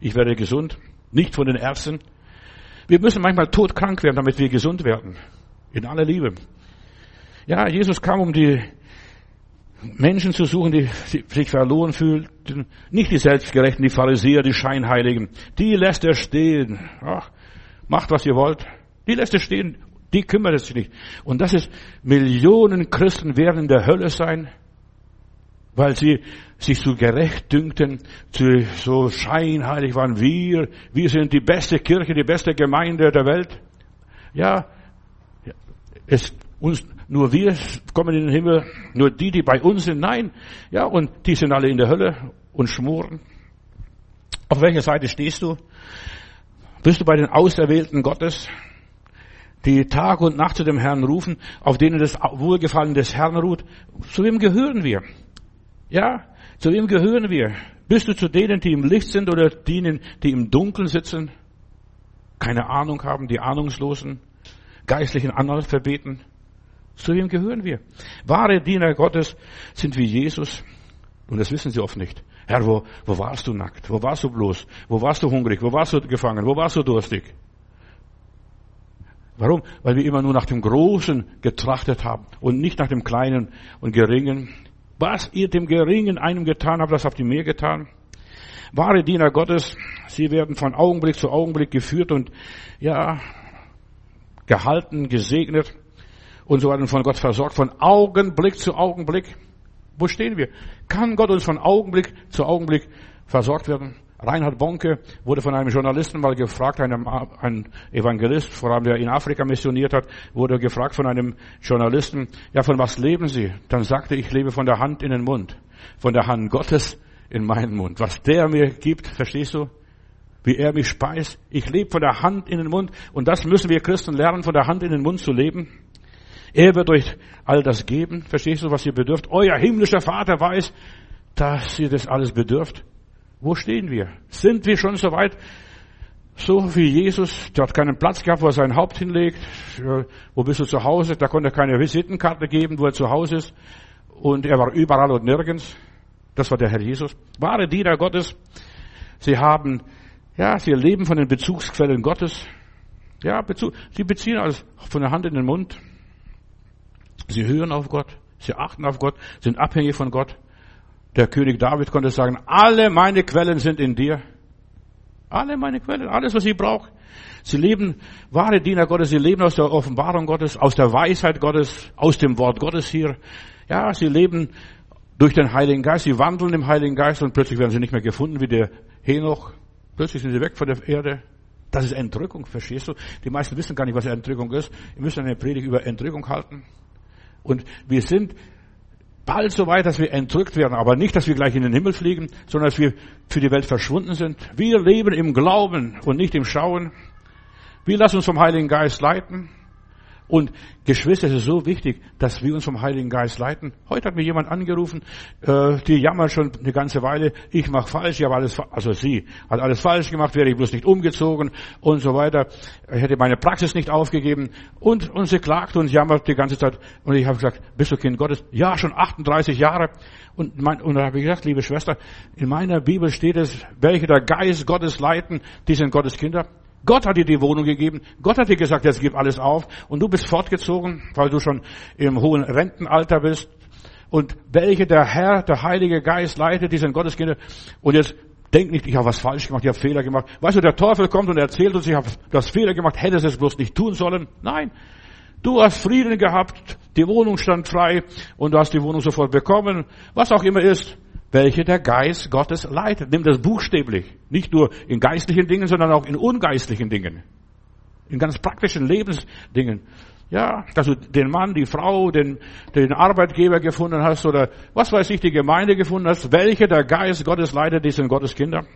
ich werde gesund. Nicht von den Ärzten, wir müssen manchmal todkrank werden, damit wir gesund werden. In aller Liebe. Ja, Jesus kam, um die Menschen zu suchen, die sich verloren fühlten. Nicht die Selbstgerechten, die Pharisäer, die Scheinheiligen. Die lässt er stehen. Ach, macht, was ihr wollt. Die lässt er stehen. Die kümmert es sich nicht. Und das ist, Millionen Christen werden in der Hölle sein, weil sie sich so gerecht dünkten, so scheinheilig waren. Wir, wir sind die beste Kirche, die beste Gemeinde der Welt. Ja, es, uns, nur wir kommen in den Himmel, nur die, die bei uns sind, nein. Ja, und die sind alle in der Hölle und schmoren. Auf welcher Seite stehst du? Bist du bei den Auserwählten Gottes, die Tag und Nacht zu dem Herrn rufen, auf denen das Wohlgefallen des Herrn ruht? Zu wem gehören wir? Ja, zu wem gehören wir? Bist du zu denen, die im Licht sind oder denen, die im Dunkeln sitzen? Keine Ahnung haben, die Ahnungslosen, geistlichen Analphabeten? Zu wem gehören wir? Wahre Diener Gottes sind wie Jesus. Und das wissen sie oft nicht. Herr, wo, wo warst du nackt? Wo warst du bloß? Wo warst du hungrig? Wo warst du gefangen? Wo warst du durstig? Warum? Weil wir immer nur nach dem Großen getrachtet haben und nicht nach dem Kleinen und Geringen. Was ihr dem Geringen einem getan habt, das habt ihr mir getan. Wahre Diener Gottes, sie werden von Augenblick zu Augenblick geführt und, ja, gehalten, gesegnet und so weiter von Gott versorgt, von Augenblick zu Augenblick. Wo stehen wir? Kann Gott uns von Augenblick zu Augenblick versorgt werden? Reinhard Bonke wurde von einem Journalisten mal gefragt, einem, ein Evangelist, vor allem der in Afrika missioniert hat, wurde gefragt von einem Journalisten, ja, von was leben Sie? Dann sagte ich, lebe von der Hand in den Mund, von der Hand Gottes in meinen Mund. Was der mir gibt, verstehst du? Wie er mich speist. Ich lebe von der Hand in den Mund und das müssen wir Christen lernen, von der Hand in den Mund zu leben. Er wird euch all das geben, verstehst du, was ihr bedürft? Euer himmlischer Vater weiß, dass ihr das alles bedürft. Wo stehen wir? Sind wir schon so weit? So wie Jesus, der hat keinen Platz gehabt, wo er sein Haupt hinlegt. Wo bist du zu Hause? Da konnte er keine Visitenkarte geben, wo er zu Hause ist. Und er war überall und nirgends. Das war der Herr Jesus. Wahre Diener Gottes. Sie haben, ja, sie leben von den Bezugsquellen Gottes. Ja, Bezug, sie beziehen alles von der Hand in den Mund. Sie hören auf Gott. Sie achten auf Gott, sind abhängig von Gott. Der König David konnte sagen, alle meine Quellen sind in dir. Alle meine Quellen, alles, was ich brauche. Sie leben, wahre Diener Gottes, sie leben aus der Offenbarung Gottes, aus der Weisheit Gottes, aus dem Wort Gottes hier. Ja, sie leben durch den Heiligen Geist, sie wandeln im Heiligen Geist und plötzlich werden sie nicht mehr gefunden wie der Henoch. Plötzlich sind sie weg von der Erde. Das ist Entrückung, verstehst du? Die meisten wissen gar nicht, was Entrückung ist. Wir müssen eine Predigt über Entrückung halten. Und wir sind bald so weit, dass wir entrückt werden, aber nicht, dass wir gleich in den Himmel fliegen, sondern dass wir für die Welt verschwunden sind. Wir leben im Glauben und nicht im Schauen. Wir lassen uns vom Heiligen Geist leiten. Und Geschwister, es ist so wichtig, dass wir uns vom Heiligen Geist leiten. Heute hat mir jemand angerufen, äh, die jammert schon eine ganze Weile, ich mache falsch, ich habe alles, also sie hat alles falsch gemacht, wäre ich bloß nicht umgezogen und so weiter, ich hätte meine Praxis nicht aufgegeben und, und sie klagt und jammert die ganze Zeit. Und ich habe gesagt, bist du Kind Gottes? Ja, schon 38 Jahre. Und, mein, und da habe ich gesagt, liebe Schwester, in meiner Bibel steht es, welche der Geist Gottes leiten, die sind Gottes Kinder. Gott hat dir die Wohnung gegeben. Gott hat dir gesagt, jetzt gib alles auf. Und du bist fortgezogen, weil du schon im hohen Rentenalter bist. Und welche der Herr, der Heilige Geist leitet, die sind Gotteskinder. Und jetzt denk nicht, ich habe was falsch gemacht, ich habe Fehler gemacht. Weißt du, der Teufel kommt und erzählt uns, ich habe das Fehler gemacht, hättest es bloß nicht tun sollen. Nein. Du hast Frieden gehabt, die Wohnung stand frei und du hast die Wohnung sofort bekommen. Was auch immer ist welche der Geist Gottes leitet. Nimm das buchstäblich. Nicht nur in geistlichen Dingen, sondern auch in ungeistlichen Dingen. In ganz praktischen Lebensdingen. Ja, dass du den Mann, die Frau, den, den Arbeitgeber gefunden hast oder was weiß ich, die Gemeinde gefunden hast. Welche der Geist Gottes leitet, die sind Gottes Kinder.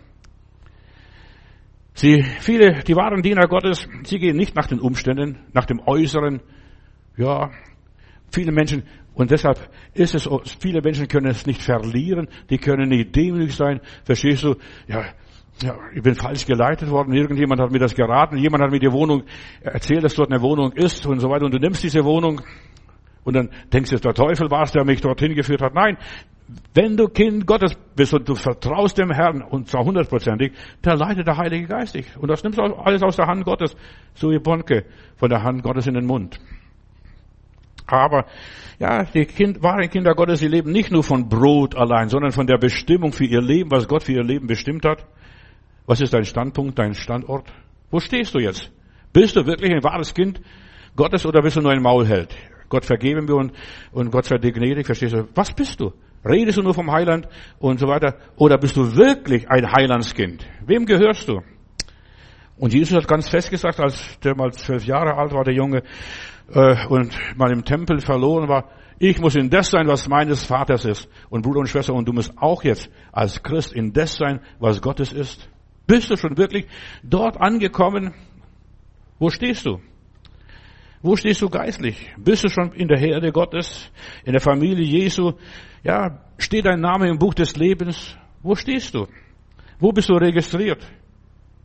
Sie, viele, die wahren Diener Gottes, sie gehen nicht nach den Umständen, nach dem Äußeren. Ja, viele Menschen und deshalb ist es, viele Menschen können es nicht verlieren, die können nicht demütig sein. Verstehst du? Ja, ja, ich bin falsch geleitet worden, irgendjemand hat mir das geraten, jemand hat mir die Wohnung erzählt, dass dort eine Wohnung ist und so weiter. Und du nimmst diese Wohnung und dann denkst du, der Teufel war es, der mich dorthin geführt hat. Nein, wenn du Kind Gottes bist und du vertraust dem Herrn und zwar hundertprozentig, dann leitet der Heilige Geist dich. Und das nimmst du alles aus der Hand Gottes, so wie Bonke von der Hand Gottes in den Mund. Aber ja, die kind, wahren Kinder Gottes, sie leben nicht nur von Brot allein, sondern von der Bestimmung für ihr Leben, was Gott für ihr Leben bestimmt hat. Was ist dein Standpunkt, dein Standort? Wo stehst du jetzt? Bist du wirklich ein wahres Kind Gottes oder bist du nur ein Maulheld? Gott vergeben wir und, und Gott sei dir gnädig, verstehst du? Was bist du? Redest du nur vom Heiland und so weiter? Oder bist du wirklich ein Heilandskind? Wem gehörst du? Und Jesus hat ganz fest gesagt, als der mal zwölf Jahre alt war, der Junge, äh, und mal im Tempel verloren war, ich muss in das sein, was meines Vaters ist. Und Bruder und Schwester, und du musst auch jetzt als Christ in das sein, was Gottes ist. Bist du schon wirklich dort angekommen? Wo stehst du? Wo stehst du geistlich? Bist du schon in der Herde Gottes, in der Familie Jesu? Ja, steht dein Name im Buch des Lebens? Wo stehst du? Wo bist du registriert?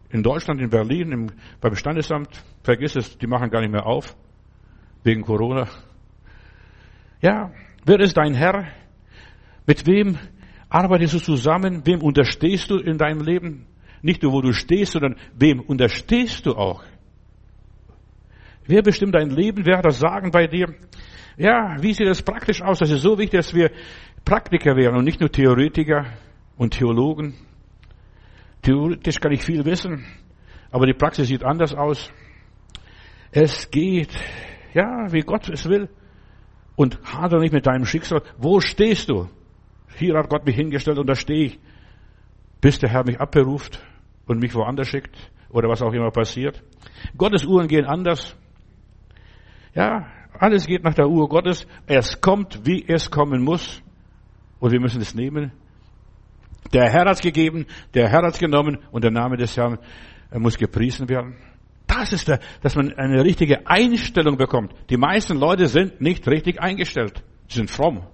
In Deutschland, in Berlin, im, beim Standesamt? Vergiss es, die machen gar nicht mehr auf wegen Corona. Ja, wer ist dein Herr? Mit wem Arbeitest du zusammen? Wem unterstehst du in deinem Leben? Nicht nur, wo du stehst, sondern wem unterstehst du auch? Wer bestimmt dein Leben? Wer hat das Sagen bei dir? Ja, wie sieht das praktisch aus? Das ist so wichtig, dass wir Praktiker werden und nicht nur Theoretiker und Theologen. Theoretisch kann ich viel wissen, aber die Praxis sieht anders aus. Es geht, ja, wie Gott es will. Und hadere nicht mit deinem Schicksal. Wo stehst du? Hier hat Gott mich hingestellt und da stehe ich. Bis der Herr mich abberuft und mich woanders schickt oder was auch immer passiert. Gottes Uhren gehen anders. Ja, alles geht nach der Uhr Gottes. Es kommt, wie es kommen muss. Und wir müssen es nehmen. Der Herr hat gegeben, der Herr hat genommen und der Name des Herrn muss gepriesen werden. Das ist der, dass man eine richtige Einstellung bekommt. Die meisten Leute sind nicht richtig eingestellt. Sie sind fromm,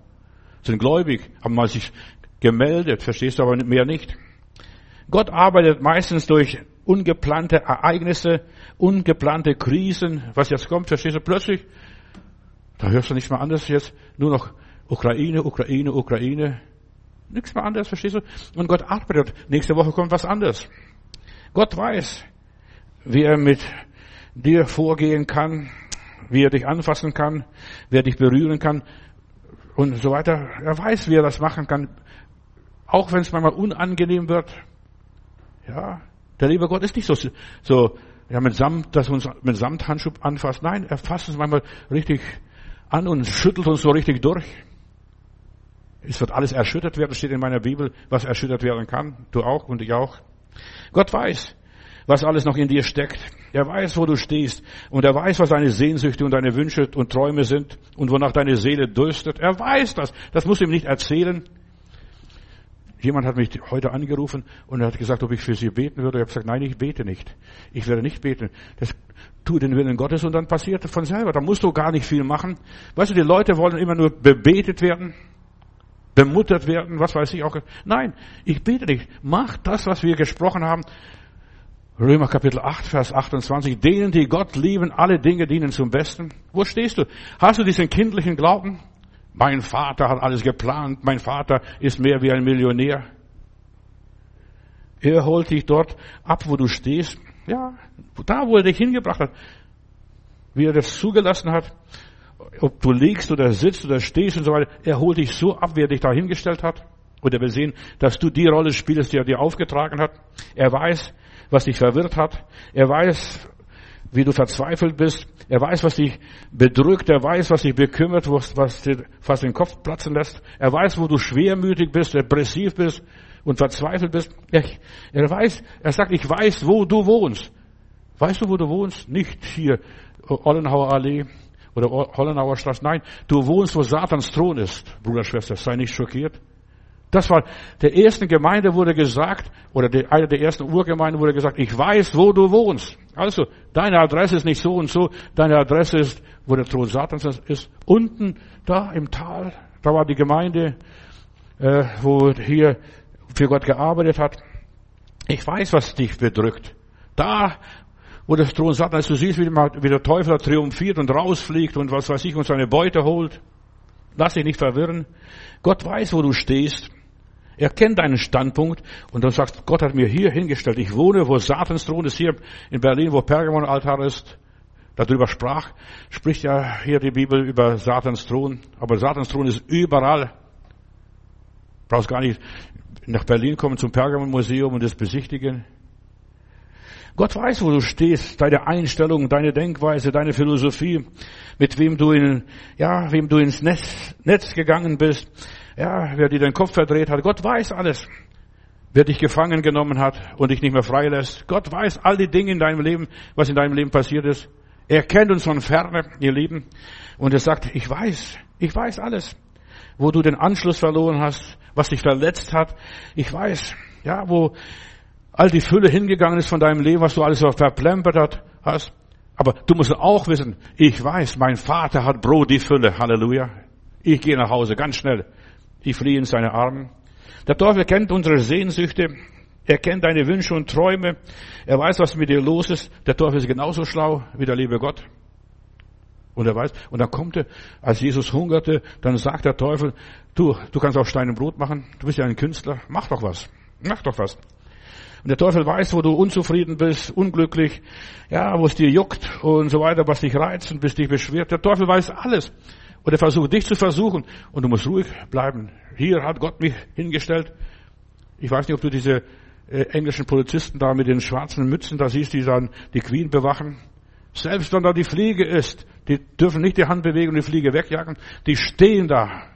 sind gläubig, haben mal sich gemeldet, verstehst du aber mehr nicht. Gott arbeitet meistens durch ungeplante Ereignisse, ungeplante Krisen. Was jetzt kommt, verstehst du plötzlich? Da hörst du nichts mehr anders jetzt. Nur noch Ukraine, Ukraine, Ukraine. Nichts mehr anderes, verstehst du? Und Gott arbeitet. Nächste Woche kommt was anderes. Gott weiß, wie er mit dir vorgehen kann, wie er dich anfassen kann, wie er dich berühren kann und so weiter. Er weiß, wie er das machen kann. Auch wenn es manchmal unangenehm wird. Ja, der liebe Gott ist nicht so, so, ja, mit Samt, dass uns mit Samthandschuh anfasst. Nein, er fasst uns manchmal richtig an und schüttelt uns so richtig durch. Es wird alles erschüttert werden, steht in meiner Bibel, was erschüttert werden kann. Du auch und ich auch. Gott weiß, was alles noch in dir steckt. Er weiß, wo du stehst. Und er weiß, was deine Sehnsüchte und deine Wünsche und Träume sind und wonach deine Seele dürstet. Er weiß das. Das musst du ihm nicht erzählen. Jemand hat mich heute angerufen und er hat gesagt, ob ich für sie beten würde. Ich habe gesagt, nein, ich bete nicht. Ich werde nicht beten. Das tu den Willen Gottes und dann passiert es von selber. Da musst du gar nicht viel machen. Weißt du, die Leute wollen immer nur bebetet werden, bemuttert werden, was weiß ich auch. Nein, ich bete nicht. Mach das, was wir gesprochen haben. Römer Kapitel 8, Vers 28. Denen, die Gott lieben, alle Dinge dienen zum Besten. Wo stehst du? Hast du diesen kindlichen Glauben? Mein Vater hat alles geplant. Mein Vater ist mehr wie ein Millionär. Er holt dich dort ab, wo du stehst. Ja, da, wo er dich hingebracht hat. Wie er das zugelassen hat. Ob du liegst oder sitzt oder stehst und so weiter. Er holt dich so ab, wie er dich da hingestellt hat. Und er will sehen, dass du die Rolle spielst, die er dir aufgetragen hat. Er weiß, was dich verwirrt hat. Er weiß, wie du verzweifelt bist. Er weiß, was dich bedrückt. Er weiß, was dich bekümmert, was dir fast den Kopf platzen lässt. Er weiß, wo du schwermütig bist, depressiv bist und verzweifelt bist. Er, er weiß, er sagt, ich weiß, wo du wohnst. Weißt du, wo du wohnst? Nicht hier Ollenhauer Allee oder Hollenauer Straße. Nein, du wohnst, wo Satans Thron ist, Bruder, Schwester. Sei nicht schockiert. Das war, der ersten Gemeinde wurde gesagt, oder der, einer der ersten Urgemeinde wurde gesagt, ich weiß, wo du wohnst. Also, deine Adresse ist nicht so und so, deine Adresse ist, wo der Thron Satans ist, unten, da im Tal, da war die Gemeinde, äh, wo hier für Gott gearbeitet hat. Ich weiß, was dich bedrückt. Da, wo der Thron Satans ist, du siehst, wie, der Teufel triumphiert und rausfliegt und was weiß ich und seine Beute holt. Lass dich nicht verwirren. Gott weiß, wo du stehst. Er kennt deinen Standpunkt und du sagst, Gott hat mir hier hingestellt. Ich wohne, wo Satans Thron ist, hier in Berlin, wo Pergamon-Altar ist. Darüber sprach, spricht ja hier die Bibel über Satans Thron. Aber Satans Thron ist überall. Brauchst gar nicht nach Berlin kommen zum Pergamon-Museum und das besichtigen. Gott weiß, wo du stehst, deine Einstellung, deine Denkweise, deine Philosophie, mit wem du in, ja, wem du ins Netz, Netz gegangen bist ja, wer dir den Kopf verdreht hat. Gott weiß alles. Wer dich gefangen genommen hat und dich nicht mehr freilässt. Gott weiß all die Dinge in deinem Leben, was in deinem Leben passiert ist. Er kennt uns von ferne, ihr Lieben. Und er sagt, ich weiß, ich weiß alles. Wo du den Anschluss verloren hast, was dich verletzt hat. Ich weiß, ja, wo all die Fülle hingegangen ist von deinem Leben, was du alles so verplempert hast. Aber du musst auch wissen, ich weiß, mein Vater hat Brot die Fülle. Halleluja. Ich gehe nach Hause ganz schnell. Ich fliehe in seine Arme. Der Teufel kennt unsere Sehnsüchte. Er kennt deine Wünsche und Träume. Er weiß, was mit dir los ist. Der Teufel ist genauso schlau wie der liebe Gott. Und er weiß, und dann kommt er, als Jesus hungerte, dann sagt der Teufel, du, du kannst auch Stein und Brot machen, du bist ja ein Künstler, mach doch was, mach doch was. Und der Teufel weiß, wo du unzufrieden bist, unglücklich, ja, wo es dir juckt und so weiter, was dich reizt und bis dich beschwert. Der Teufel weiß alles. Und er versucht dich zu versuchen und du musst ruhig bleiben. Hier hat Gott mich hingestellt. Ich weiß nicht, ob du diese äh, englischen Polizisten da mit den schwarzen Mützen da siehst, die dann die Queen bewachen. Selbst wenn da die Fliege ist, die dürfen nicht die Hand bewegen und die Fliege wegjagen. Die stehen da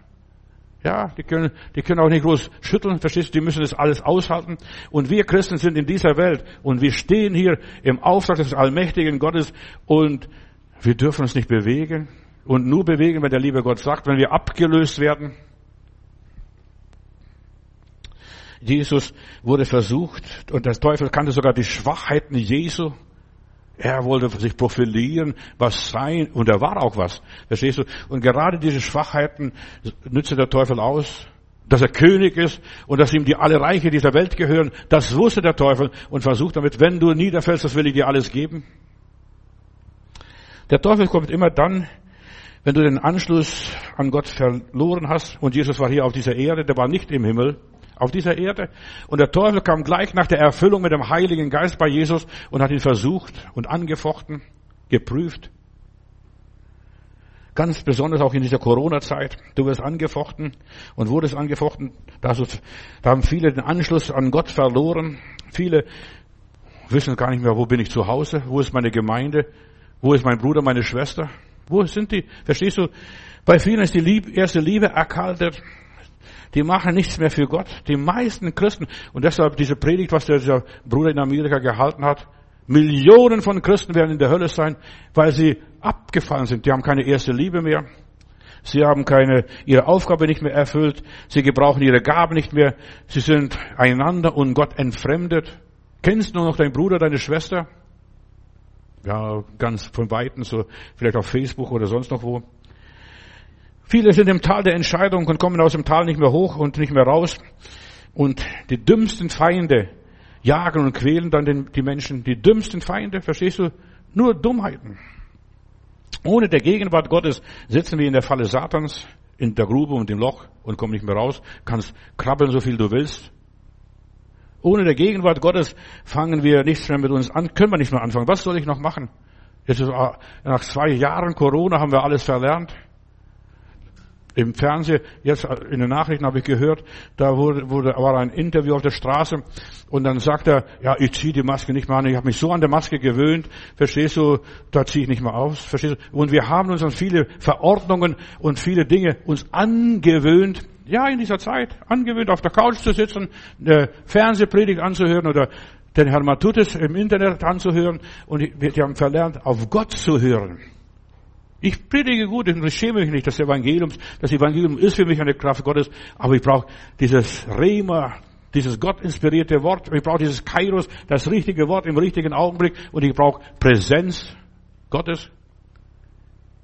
ja, die können, die können auch nicht groß schütteln, verstehst du? Die müssen das alles aushalten. Und wir Christen sind in dieser Welt und wir stehen hier im Auftrag des allmächtigen Gottes und wir dürfen uns nicht bewegen und nur bewegen, wenn der liebe Gott sagt, wenn wir abgelöst werden. Jesus wurde versucht und der Teufel kannte sogar die Schwachheiten Jesu. Er wollte sich profilieren, was sein, und er war auch was. Verstehst du? Und gerade diese Schwachheiten nütze der Teufel aus. Dass er König ist und dass ihm die alle Reiche dieser Welt gehören, das wusste der Teufel und versucht damit, wenn du niederfällst, das will ich dir alles geben. Der Teufel kommt immer dann, wenn du den Anschluss an Gott verloren hast und Jesus war hier auf dieser Erde, der war nicht im Himmel, auf dieser Erde. Und der Teufel kam gleich nach der Erfüllung mit dem Heiligen Geist bei Jesus und hat ihn versucht und angefochten, geprüft. Ganz besonders auch in dieser Corona-Zeit. Du wirst angefochten und wurdest angefochten. Da, haben viele den Anschluss an Gott verloren. Viele wissen gar nicht mehr, wo bin ich zu Hause? Wo ist meine Gemeinde? Wo ist mein Bruder, meine Schwester? Wo sind die? Verstehst du? Bei vielen ist die erste Liebe erkaltet die machen nichts mehr für Gott. Die meisten Christen, und deshalb diese Predigt, was dieser Bruder in Amerika gehalten hat, Millionen von Christen werden in der Hölle sein, weil sie abgefallen sind. Die haben keine erste Liebe mehr. Sie haben keine, ihre Aufgabe nicht mehr erfüllt. Sie gebrauchen ihre Gaben nicht mehr. Sie sind einander und Gott entfremdet. Kennst du noch deinen Bruder, deine Schwester? Ja, ganz von Weitem, so vielleicht auf Facebook oder sonst noch wo. Viele sind im Tal der Entscheidung und kommen aus dem Tal nicht mehr hoch und nicht mehr raus. Und die dümmsten Feinde jagen und quälen dann den, die Menschen. Die dümmsten Feinde, verstehst du? Nur Dummheiten. Ohne der Gegenwart Gottes sitzen wir in der Falle Satans, in der Grube und im Loch und kommen nicht mehr raus. Kannst krabbeln, so viel du willst. Ohne der Gegenwart Gottes fangen wir nichts mehr mit uns an, können wir nicht mehr anfangen. Was soll ich noch machen? Jetzt, nach zwei Jahren Corona haben wir alles verlernt im Fernsehen, jetzt in den Nachrichten habe ich gehört, da wurde, wurde, war ein Interview auf der Straße und dann sagt er, ja, ich ziehe die Maske nicht mehr an, ich habe mich so an der Maske gewöhnt, verstehst du, da ziehe ich nicht mehr aus, verstehst du? Und wir haben uns an viele Verordnungen und viele Dinge uns angewöhnt, ja, in dieser Zeit, angewöhnt, auf der Couch zu sitzen, eine Fernsehpredigt anzuhören oder den Herrn Matutis im Internet anzuhören und wir haben verlernt, auf Gott zu hören. Ich predige gut, ich schäme mich nicht des Evangeliums. Das Evangelium ist für mich eine Kraft Gottes, aber ich brauche dieses Rema, dieses Gott inspirierte Wort. Ich brauche dieses Kairos, das richtige Wort im richtigen Augenblick und ich brauche Präsenz Gottes.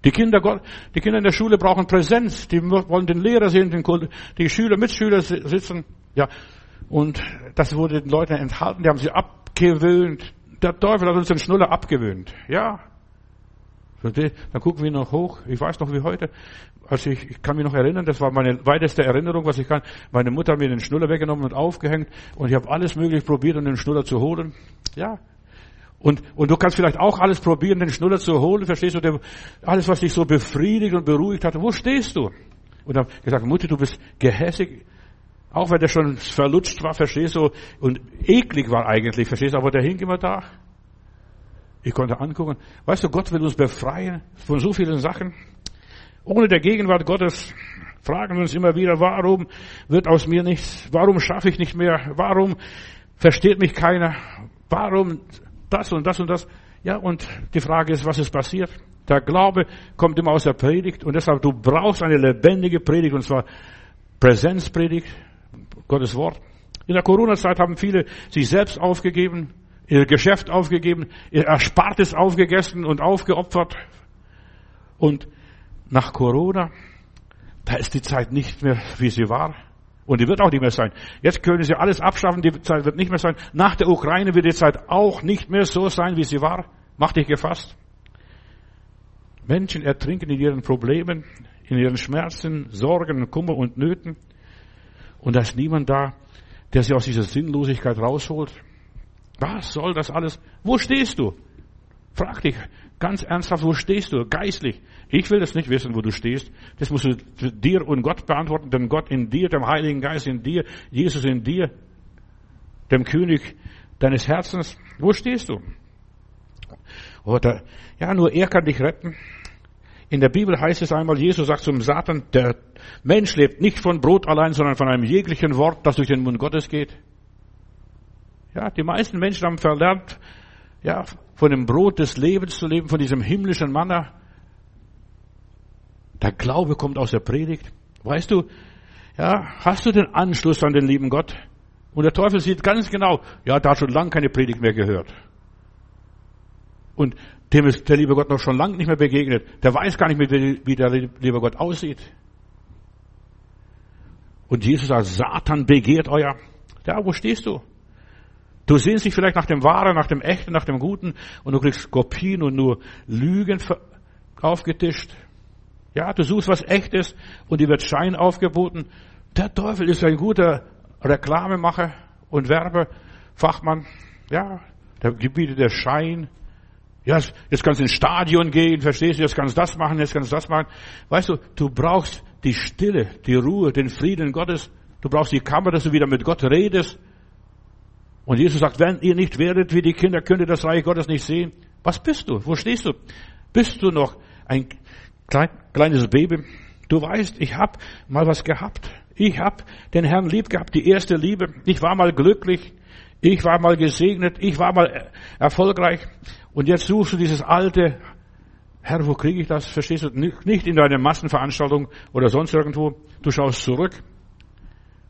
Die Kinder, Gott, die Kinder in der Schule brauchen Präsenz. Die wollen den Lehrer sehen, den, die Schüler, Mitschüler sitzen. Ja, und das wurde den Leuten enthalten. Die haben sie abgewöhnt. Der Teufel hat uns den Schnuller abgewöhnt. Ja, dann gucken wir noch hoch. Ich weiß noch wie heute. Also ich, ich kann mich noch erinnern, das war meine weiteste Erinnerung, was ich kann. Meine Mutter hat mir den Schnuller weggenommen und aufgehängt und ich habe alles möglich probiert, um den Schnuller zu holen. Ja. Und, und du kannst vielleicht auch alles probieren, den Schnuller zu holen. Verstehst du? Der, alles, was dich so befriedigt und beruhigt hat. Wo stehst du? Und habe gesagt, Mutter, du bist gehässig. Auch wenn der schon verlutscht war, verstehst du? Und eklig war eigentlich, verstehst du? Aber der hing immer da. Ich konnte angucken. Weißt du, Gott will uns befreien von so vielen Sachen. Ohne der Gegenwart Gottes fragen wir uns immer wieder, warum wird aus mir nichts? Warum schaffe ich nicht mehr? Warum versteht mich keiner? Warum das und das und das? Ja, und die Frage ist, was ist passiert? Der Glaube kommt immer aus der Predigt und deshalb, du brauchst eine lebendige Predigt und zwar Präsenzpredigt, Gottes Wort. In der Corona-Zeit haben viele sich selbst aufgegeben, ihr Geschäft aufgegeben, ihr Erspartes aufgegessen und aufgeopfert. Und nach Corona, da ist die Zeit nicht mehr, wie sie war. Und die wird auch nicht mehr sein. Jetzt können sie alles abschaffen, die Zeit wird nicht mehr sein. Nach der Ukraine wird die Zeit auch nicht mehr so sein, wie sie war. Mach dich gefasst. Menschen ertrinken in ihren Problemen, in ihren Schmerzen, Sorgen, Kummer und Nöten. Und da ist niemand da, der sie aus dieser Sinnlosigkeit rausholt. Was soll das alles? Wo stehst du? Frag dich ganz ernsthaft, wo stehst du geistlich? Ich will das nicht wissen, wo du stehst. Das musst du dir und Gott beantworten, denn Gott in dir, dem Heiligen Geist in dir, Jesus in dir, dem König deines Herzens. Wo stehst du? Oder, ja, nur er kann dich retten. In der Bibel heißt es einmal, Jesus sagt zum Satan, der Mensch lebt nicht von Brot allein, sondern von einem jeglichen Wort, das durch den Mund Gottes geht. Ja, die meisten Menschen haben verlernt, ja, von dem Brot des Lebens zu leben, von diesem himmlischen Manna. Der Glaube kommt aus der Predigt. Weißt du, ja, hast du den Anschluss an den lieben Gott? Und der Teufel sieht ganz genau, ja, da hat schon lange keine Predigt mehr gehört. Und dem ist der liebe Gott noch schon lange nicht mehr begegnet. Der weiß gar nicht mehr, wie der liebe Gott aussieht. Und Jesus sagt, Satan begehrt euer. Ja, wo stehst du? Du sehnst dich vielleicht nach dem Wahren, nach dem Echten, nach dem Guten und du kriegst Kopien und nur Lügen aufgetischt. Ja, du suchst was Echtes und dir wird Schein aufgeboten. Der Teufel ist ein guter Reklamemacher und Werbefachmann. Ja, der gebietet der Schein. Ja, jetzt kannst du ins Stadion gehen, verstehst du, jetzt kannst du das machen, jetzt kannst du das machen. Weißt du, du brauchst die Stille, die Ruhe, den Frieden Gottes. Du brauchst die Kammer, dass du wieder mit Gott redest. Und Jesus sagt, wenn ihr nicht werdet wie die Kinder, könnt ihr das Reich Gottes nicht sehen. Was bist du? Wo stehst du? Bist du noch ein klein, kleines Baby? Du weißt, ich habe mal was gehabt. Ich habe den Herrn lieb gehabt, die erste Liebe. Ich war mal glücklich. Ich war mal gesegnet. Ich war mal erfolgreich. Und jetzt suchst du dieses alte, Herr, wo kriege ich das? Verstehst du? Nicht in deiner Massenveranstaltung oder sonst irgendwo. Du schaust zurück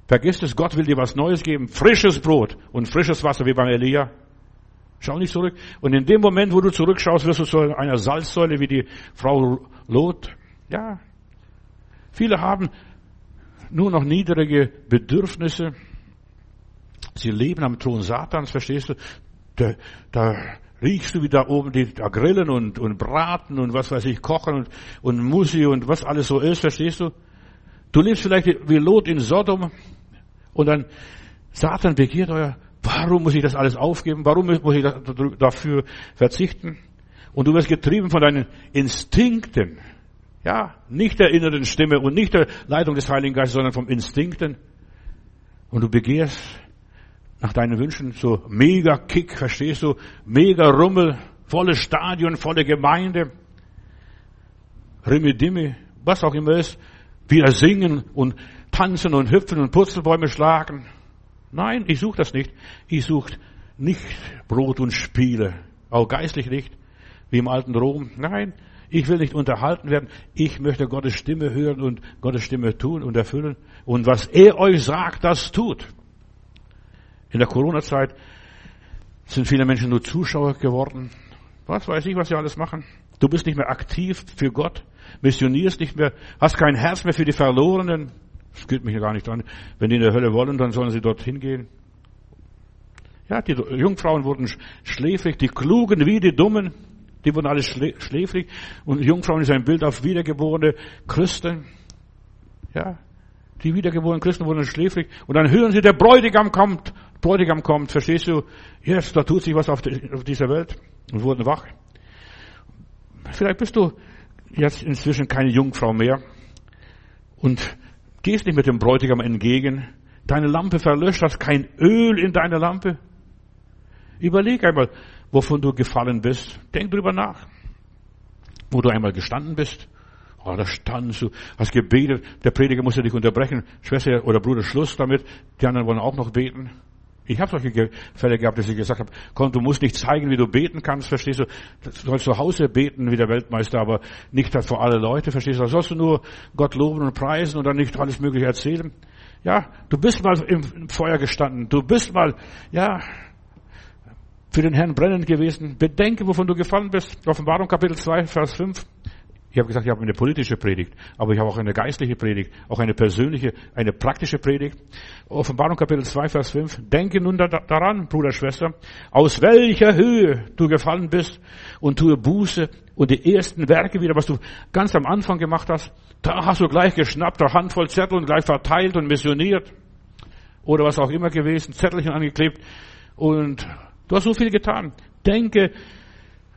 Vergiss es, Gott will dir was Neues geben. Frisches Brot und frisches Wasser wie beim Elia. Schau nicht zurück. Und in dem Moment, wo du zurückschaust, wirst du zu einer Salzsäule wie die Frau Lot. Ja. Viele haben nur noch niedrige Bedürfnisse. Sie leben am Thron Satans, verstehst du? Da, da riechst du, wie da oben die da grillen und, und braten und was weiß ich, kochen und, und Musi und was alles so ist, verstehst du? Du lebst vielleicht wie Lot in Sodom und dann Satan begehrt euer, warum muss ich das alles aufgeben? Warum muss ich dafür verzichten? Und du wirst getrieben von deinen Instinkten. Ja, nicht der inneren Stimme und nicht der Leitung des Heiligen Geistes, sondern vom Instinkten. Und du begehrst nach deinen Wünschen so mega Kick, verstehst du? Mega Rummel, volle Stadion, volle Gemeinde. Rimme was auch immer ist wieder singen und tanzen und hüpfen und Purzelbäume schlagen. Nein, ich suche das nicht. Ich suche nicht Brot und Spiele, auch geistlich nicht, wie im alten Rom. Nein, ich will nicht unterhalten werden. Ich möchte Gottes Stimme hören und Gottes Stimme tun und erfüllen. Und was er euch sagt, das tut. In der Corona-Zeit sind viele Menschen nur Zuschauer geworden. Was weiß ich, was sie alles machen. Du bist nicht mehr aktiv für Gott missionierst nicht mehr, hast kein Herz mehr für die Verlorenen. Das geht mich gar nicht an. Wenn die in der Hölle wollen, dann sollen sie dorthin gehen. Ja, die Jungfrauen wurden schläfrig, die Klugen wie die Dummen, die wurden alle schläfrig. Und Jungfrauen ist ein Bild auf wiedergeborene Christen. Ja, die wiedergeborenen Christen wurden schläfrig. Und dann hören sie, der Bräutigam kommt. Bräutigam kommt, verstehst du? Jetzt, da tut sich was auf, dieser Welt. Und wurden wach. Vielleicht bist du jetzt inzwischen keine Jungfrau mehr und gehst nicht mit dem Bräutigam entgegen. Deine Lampe verlöscht, hast kein Öl in deiner Lampe. Überleg einmal, wovon du gefallen bist. Denk drüber nach. Wo du einmal gestanden bist. Oh, da standst du, hast gebetet, der Prediger musste dich unterbrechen. Schwester oder Bruder, Schluss damit. Die anderen wollen auch noch beten. Ich habe solche Fälle gehabt, dass ich gesagt habe, komm, du musst nicht zeigen, wie du beten kannst, verstehst du? Du sollst zu Hause beten wie der Weltmeister, aber nicht vor alle Leute, verstehst du? Da sollst du nur Gott loben und preisen und dann nicht alles Mögliche erzählen. Ja, du bist mal im Feuer gestanden, du bist mal, ja, für den Herrn brennend gewesen. Bedenke, wovon du gefallen bist. Offenbarung Kapitel 2, Vers 5. Ich habe gesagt, ich habe eine politische Predigt, aber ich habe auch eine geistliche Predigt, auch eine persönliche, eine praktische Predigt. Offenbarung Kapitel 2, Vers 5. Denke nun daran, Bruder, Schwester, aus welcher Höhe du gefallen bist und tue Buße und die ersten Werke wieder, was du ganz am Anfang gemacht hast. Da hast du gleich geschnappt, eine Handvoll Zettel und gleich verteilt und missioniert. Oder was auch immer gewesen, Zettelchen angeklebt. Und du hast so viel getan. Denke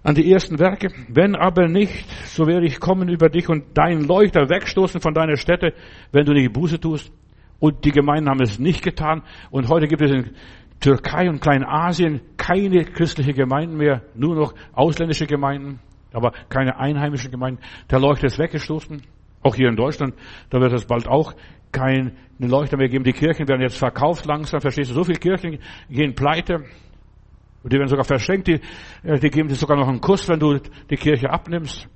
an die ersten Werke. Wenn aber nicht, so werde ich kommen über dich und deinen Leuchter wegstoßen von deiner Stätte, wenn du nicht Buße tust. Und die Gemeinden haben es nicht getan. Und heute gibt es in Türkei und Kleinasien keine christliche Gemeinden mehr, nur noch ausländische Gemeinden, aber keine einheimischen Gemeinden. Der Leuchter ist weggestoßen. Auch hier in Deutschland, da wird es bald auch keine Leuchter mehr geben. Die Kirchen werden jetzt verkauft langsam, verstehst du? So viele Kirchen gehen pleite. Und die werden sogar verschenkt, die, äh, die geben dir sogar noch einen Kuss, wenn du die Kirche abnimmst.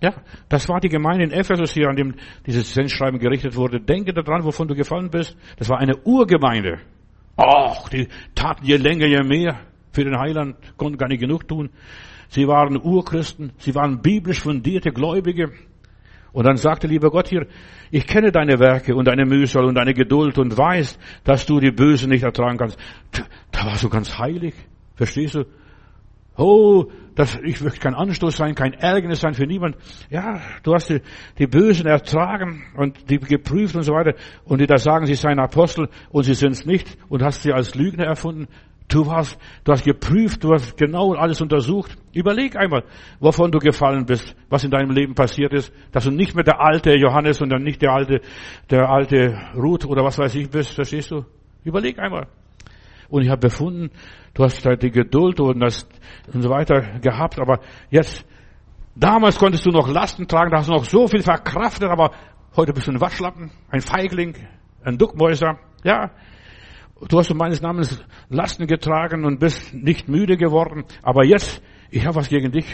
Ja, das war die Gemeinde in Ephesus hier, an dem dieses Sendschreiben gerichtet wurde. Denke daran, wovon du gefallen bist. Das war eine Urgemeinde. Ach, die taten je länger, je mehr für den Heiland, konnten gar nicht genug tun. Sie waren Urchristen, sie waren biblisch fundierte Gläubige. Und dann sagte lieber Gott hier, ich kenne deine Werke und deine Mühsal und deine Geduld und weiß, dass du die Böse nicht ertragen kannst. Da warst du ganz heilig. Verstehst du? Oh, das, ich möchte kein Anstoß sein, kein Ärgernis sein für niemand. Ja, du hast die, die Bösen ertragen und die geprüft und so weiter. Und die da sagen, sie seien Apostel und sie sind es nicht und hast sie als Lügner erfunden. Du hast, du hast geprüft, du hast genau alles untersucht. Überleg einmal, wovon du gefallen bist, was in deinem Leben passiert ist, dass du nicht mehr der alte Johannes und dann nicht der alte, der alte Ruth oder was weiß ich bist, verstehst du? Überleg einmal. Und ich habe befunden, du hast halt die Geduld und das und so weiter gehabt, aber jetzt, damals konntest du noch Lasten tragen, da hast du noch so viel verkraftet, aber heute bist du ein Waschlappen, ein Feigling, ein Duckmäuser, ja, Du hast um meines Namens Lasten getragen und bist nicht müde geworden. Aber jetzt, ich habe was gegen dich,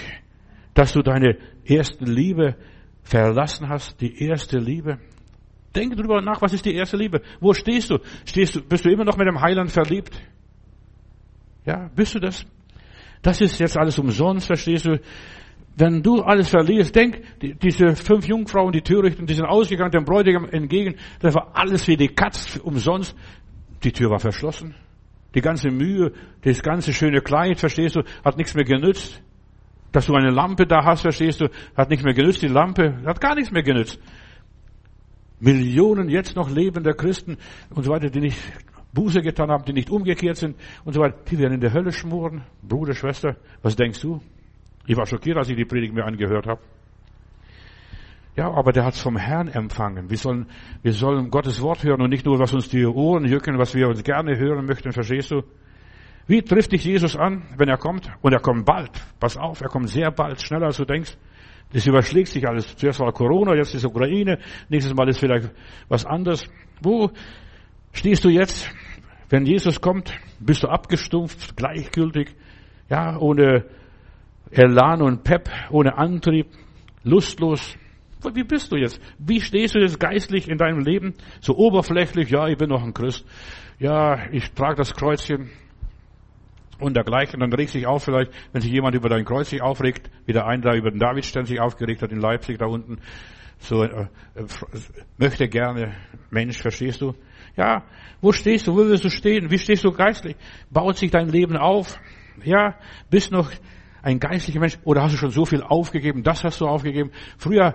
dass du deine erste Liebe verlassen hast. Die erste Liebe. Denk drüber nach, was ist die erste Liebe? Wo stehst du? Stehst du, bist du immer noch mit dem Heiland verliebt? Ja, bist du das? Das ist jetzt alles umsonst, verstehst du? Wenn du alles verlierst, denk, die, diese fünf Jungfrauen, die Törichten, die sind ausgegangen, dem Bräutigam entgegen, das war alles wie die Katz umsonst. Die Tür war verschlossen. Die ganze Mühe, das ganze schöne Kleid, verstehst du, hat nichts mehr genützt. Dass du eine Lampe da hast, verstehst du, hat nichts mehr genützt. Die Lampe hat gar nichts mehr genützt. Millionen jetzt noch lebender Christen und so weiter, die nicht Buße getan haben, die nicht umgekehrt sind und so weiter, die werden in der Hölle schmoren. Bruder, Schwester, was denkst du? Ich war schockiert, als ich die Predigt mir angehört habe. Ja, aber der hat's vom Herrn empfangen. Wir sollen, wir sollen Gottes Wort hören und nicht nur, was uns die Ohren jucken, was wir uns gerne hören möchten, verstehst du? Wie trifft dich Jesus an, wenn er kommt? Und er kommt bald. Pass auf, er kommt sehr bald, schneller als du denkst. Das überschlägt sich alles. Zuerst war Corona, jetzt ist Ukraine, nächstes Mal ist vielleicht was anderes. Wo stehst du jetzt? Wenn Jesus kommt, bist du abgestumpft, gleichgültig, ja, ohne Elan und Pep, ohne Antrieb, lustlos, wie bist du jetzt? Wie stehst du jetzt geistlich in deinem Leben? So oberflächlich, ja, ich bin noch ein Christ. Ja, ich trage das Kreuzchen und dergleichen. Dann regt sich auf vielleicht, wenn sich jemand über dein Kreuz sich aufregt, wie der eine da über den Davidstern sich aufgeregt hat in Leipzig da unten. So, äh, äh, möchte gerne Mensch, verstehst du? Ja, wo stehst du? Wo willst du stehen? Wie stehst du geistlich? Baut sich dein Leben auf? Ja, bist noch ein geistlicher Mensch oder hast du schon so viel aufgegeben? Das hast du aufgegeben. Früher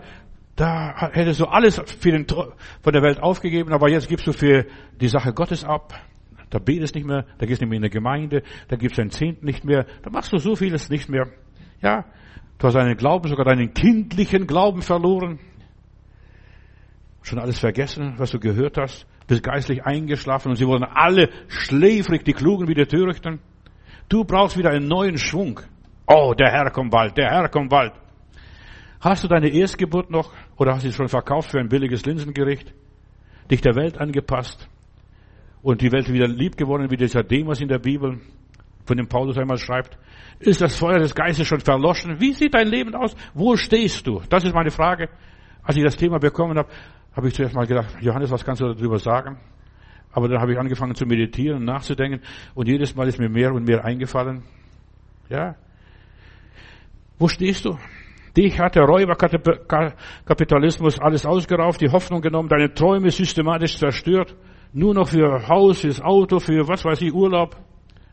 da hättest du alles für den, von der Welt aufgegeben, aber jetzt gibst du für die Sache Gottes ab. Da betest nicht mehr, da gehst nicht mehr in der Gemeinde, da gibst deinen Zehnten nicht mehr, da machst du so vieles nicht mehr. Ja, du hast deinen Glauben, sogar deinen kindlichen Glauben verloren. Schon alles vergessen, was du gehört hast, bist geistlich eingeschlafen und sie wurden alle schläfrig, die Klugen wie die Törichten. Du brauchst wieder einen neuen Schwung. Oh, der Herr kommt bald, der Herr kommt bald. Hast du deine Erstgeburt noch oder hast du sie schon verkauft für ein billiges Linsengericht? Dich der Welt angepasst und die Welt wieder lieb geworden wie dieser Demos in der Bibel, von dem Paulus einmal schreibt. Ist das Feuer des Geistes schon verloschen? Wie sieht dein Leben aus? Wo stehst du? Das ist meine Frage. Als ich das Thema bekommen habe, habe ich zuerst mal gedacht, Johannes, was kannst du darüber sagen? Aber dann habe ich angefangen zu meditieren und nachzudenken und jedes Mal ist mir mehr und mehr eingefallen. Ja. Wo stehst du? Dich hat der Räuberkapitalismus alles ausgerauft, die Hoffnung genommen, deine Träume systematisch zerstört. Nur noch für Haus, fürs Auto, für was weiß ich, Urlaub.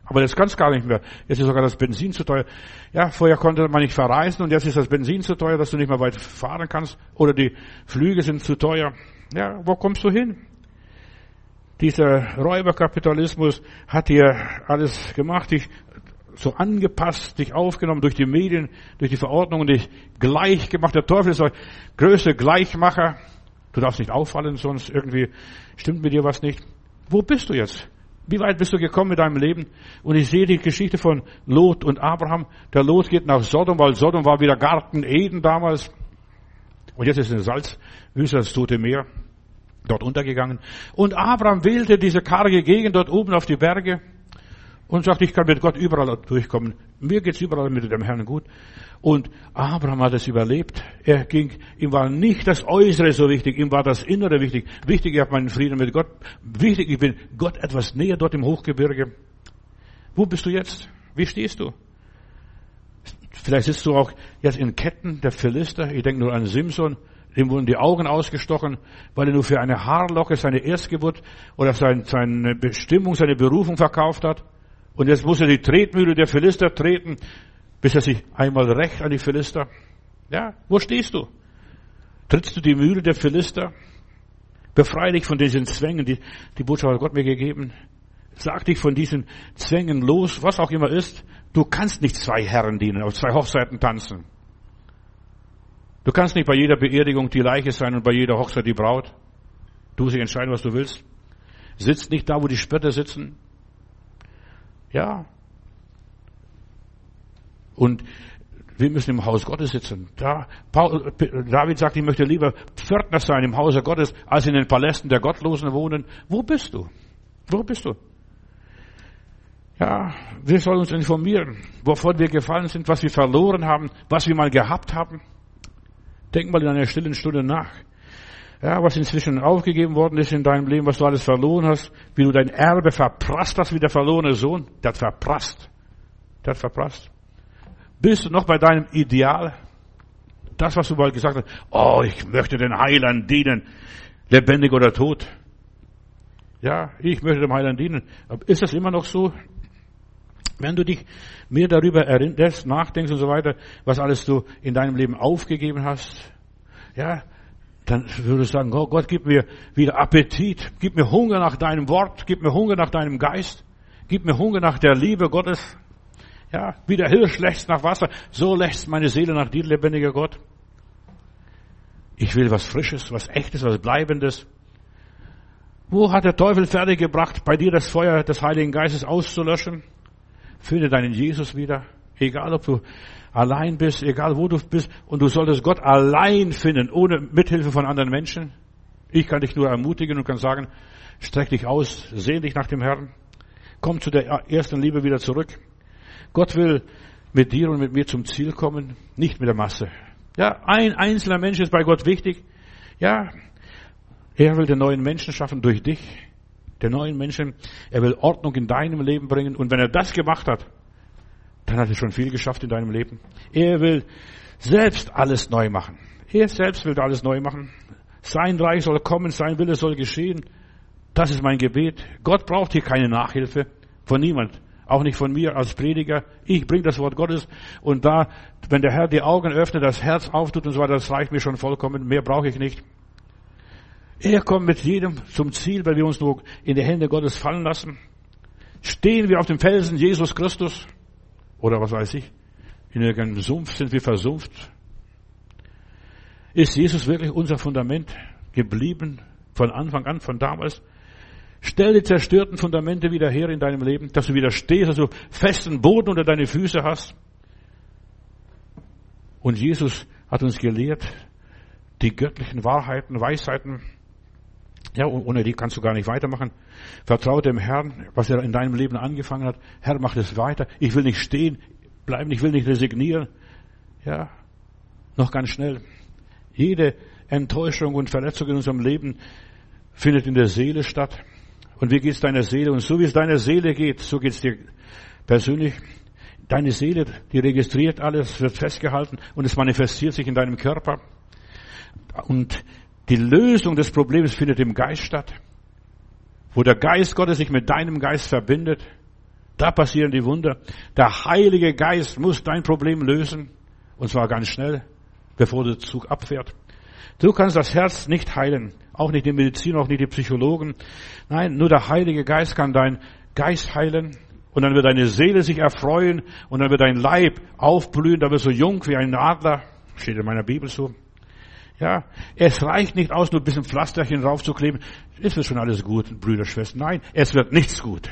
Aber jetzt kannst gar nicht mehr. Jetzt ist sogar das Benzin zu teuer. Ja, vorher konnte man nicht verreisen und jetzt ist das Benzin zu teuer, dass du nicht mehr weit fahren kannst. Oder die Flüge sind zu teuer. Ja, wo kommst du hin? Dieser Räuberkapitalismus hat dir alles gemacht, dich so angepasst, dich aufgenommen durch die Medien, durch die Verordnungen, dich gleich gemacht. Der Teufel ist der größte Gleichmacher. Du darfst nicht auffallen, sonst irgendwie stimmt mit dir was nicht. Wo bist du jetzt? Wie weit bist du gekommen mit deinem Leben? Und ich sehe die Geschichte von Lot und Abraham. Der Lot geht nach Sodom, weil Sodom war wieder Garten Eden damals. Und jetzt ist eine Salzwüste, das Tote Meer, dort untergegangen. Und Abraham wählte diese karge Gegend dort oben auf die Berge und sagt, ich kann mit Gott überall durchkommen. Mir geht's überall mit dem Herrn gut. Und Abraham hat es überlebt. Er ging, ihm war nicht das Äußere so wichtig, ihm war das Innere wichtig. Wichtig, ich habe meinen Frieden mit Gott. Wichtig, ich bin Gott etwas näher dort im Hochgebirge. Wo bist du jetzt? Wie stehst du? Vielleicht sitzt du auch jetzt in Ketten der Philister. Ich denke nur an Simson. Dem wurden die Augen ausgestochen, weil er nur für eine Haarlocke seine Erstgeburt oder seine Bestimmung, seine Berufung verkauft hat. Und jetzt muss er die Tretmühle der Philister treten, bis er sich einmal rächt an die Philister. Ja, wo stehst du? Trittst du die Mühle der Philister? Befreie dich von diesen Zwängen, die die Botschaft hat Gott mir gegeben. Sag dich von diesen Zwängen los, was auch immer ist. Du kannst nicht zwei Herren dienen, auf zwei Hochzeiten tanzen. Du kannst nicht bei jeder Beerdigung die Leiche sein und bei jeder Hochzeit die Braut. Du musst dich entscheiden, was du willst. Sitzt nicht da, wo die Spötter sitzen. Ja. Und wir müssen im Haus Gottes sitzen. Da, Paul, David sagt, ich möchte lieber Pförtner sein im Hause Gottes, als in den Palästen der Gottlosen wohnen. Wo bist du? Wo bist du? Ja, wir sollen uns informieren, wovon wir gefallen sind, was wir verloren haben, was wir mal gehabt haben. Denk mal in einer stillen Stunde nach ja, was inzwischen aufgegeben worden ist in deinem Leben, was du alles verloren hast, wie du dein Erbe verprasst hast wie der verlorene Sohn, hat verprasst. Hat verprasst. Bist du noch bei deinem Ideal? Das, was du mal gesagt hast, oh, ich möchte den Heiland dienen, lebendig oder tot. Ja, ich möchte dem Heiland dienen. Ist das immer noch so? Wenn du dich mehr darüber erinnerst, nachdenkst und so weiter, was alles du in deinem Leben aufgegeben hast, ja, dann würde ich sagen, oh Gott, gib mir wieder Appetit, gib mir Hunger nach deinem Wort, gib mir Hunger nach deinem Geist, gib mir Hunger nach der Liebe Gottes. Ja, wie der Hirsch lechzt nach Wasser, so lechzt meine Seele nach dir, lebendiger Gott. Ich will was Frisches, was Echtes, was Bleibendes. Wo hat der Teufel fertiggebracht, bei dir das Feuer des Heiligen Geistes auszulöschen? Finde deinen Jesus wieder. Egal, ob du allein bist, egal wo du bist, und du solltest Gott allein finden, ohne Mithilfe von anderen Menschen. Ich kann dich nur ermutigen und kann sagen, streck dich aus, sehn dich nach dem Herrn, komm zu der ersten Liebe wieder zurück. Gott will mit dir und mit mir zum Ziel kommen, nicht mit der Masse. Ja, ein einzelner Mensch ist bei Gott wichtig. Ja, er will den neuen Menschen schaffen durch dich, den neuen Menschen. Er will Ordnung in deinem Leben bringen. Und wenn er das gemacht hat, dann hat er schon viel geschafft in deinem Leben. Er will selbst alles neu machen. Er selbst will alles neu machen. Sein Reich soll kommen, sein Wille soll geschehen. Das ist mein Gebet. Gott braucht hier keine Nachhilfe von niemand. Auch nicht von mir als Prediger. Ich bringe das Wort Gottes und da, wenn der Herr die Augen öffnet, das Herz auftut und so weiter, das reicht mir schon vollkommen. Mehr brauche ich nicht. Er kommt mit jedem zum Ziel, weil wir uns nur in die Hände Gottes fallen lassen. Stehen wir auf dem Felsen Jesus Christus. Oder was weiß ich, in irgendeinem Sumpf sind wir versumpft. Ist Jesus wirklich unser Fundament geblieben von Anfang an, von damals? Stell die zerstörten Fundamente wieder her in deinem Leben, dass du wieder stehst, dass du festen Boden unter deine Füße hast. Und Jesus hat uns gelehrt, die göttlichen Wahrheiten, Weisheiten, ja, ohne die kannst du gar nicht weitermachen. Vertraue dem Herrn, was er in deinem Leben angefangen hat. Herr, mach das weiter. Ich will nicht stehen bleiben, ich will nicht resignieren. Ja, noch ganz schnell. Jede Enttäuschung und Verletzung in unserem Leben findet in der Seele statt. Und wie geht's deiner Seele? Und so wie es deiner Seele geht, so geht's dir persönlich. Deine Seele, die registriert alles, wird festgehalten und es manifestiert sich in deinem Körper. Und die Lösung des Problems findet im Geist statt. Wo der Geist Gottes sich mit deinem Geist verbindet, da passieren die Wunder. Der Heilige Geist muss dein Problem lösen. Und zwar ganz schnell, bevor der Zug abfährt. Du kannst das Herz nicht heilen. Auch nicht die Medizin, auch nicht die Psychologen. Nein, nur der Heilige Geist kann dein Geist heilen. Und dann wird deine Seele sich erfreuen. Und dann wird dein Leib aufblühen. Da wird so jung wie ein Adler. Steht in meiner Bibel so. Ja, es reicht nicht aus, nur ein bisschen Pflasterchen raufzukleben. Es wird schon alles gut, Brüder, Schwestern. Nein, es wird nichts gut.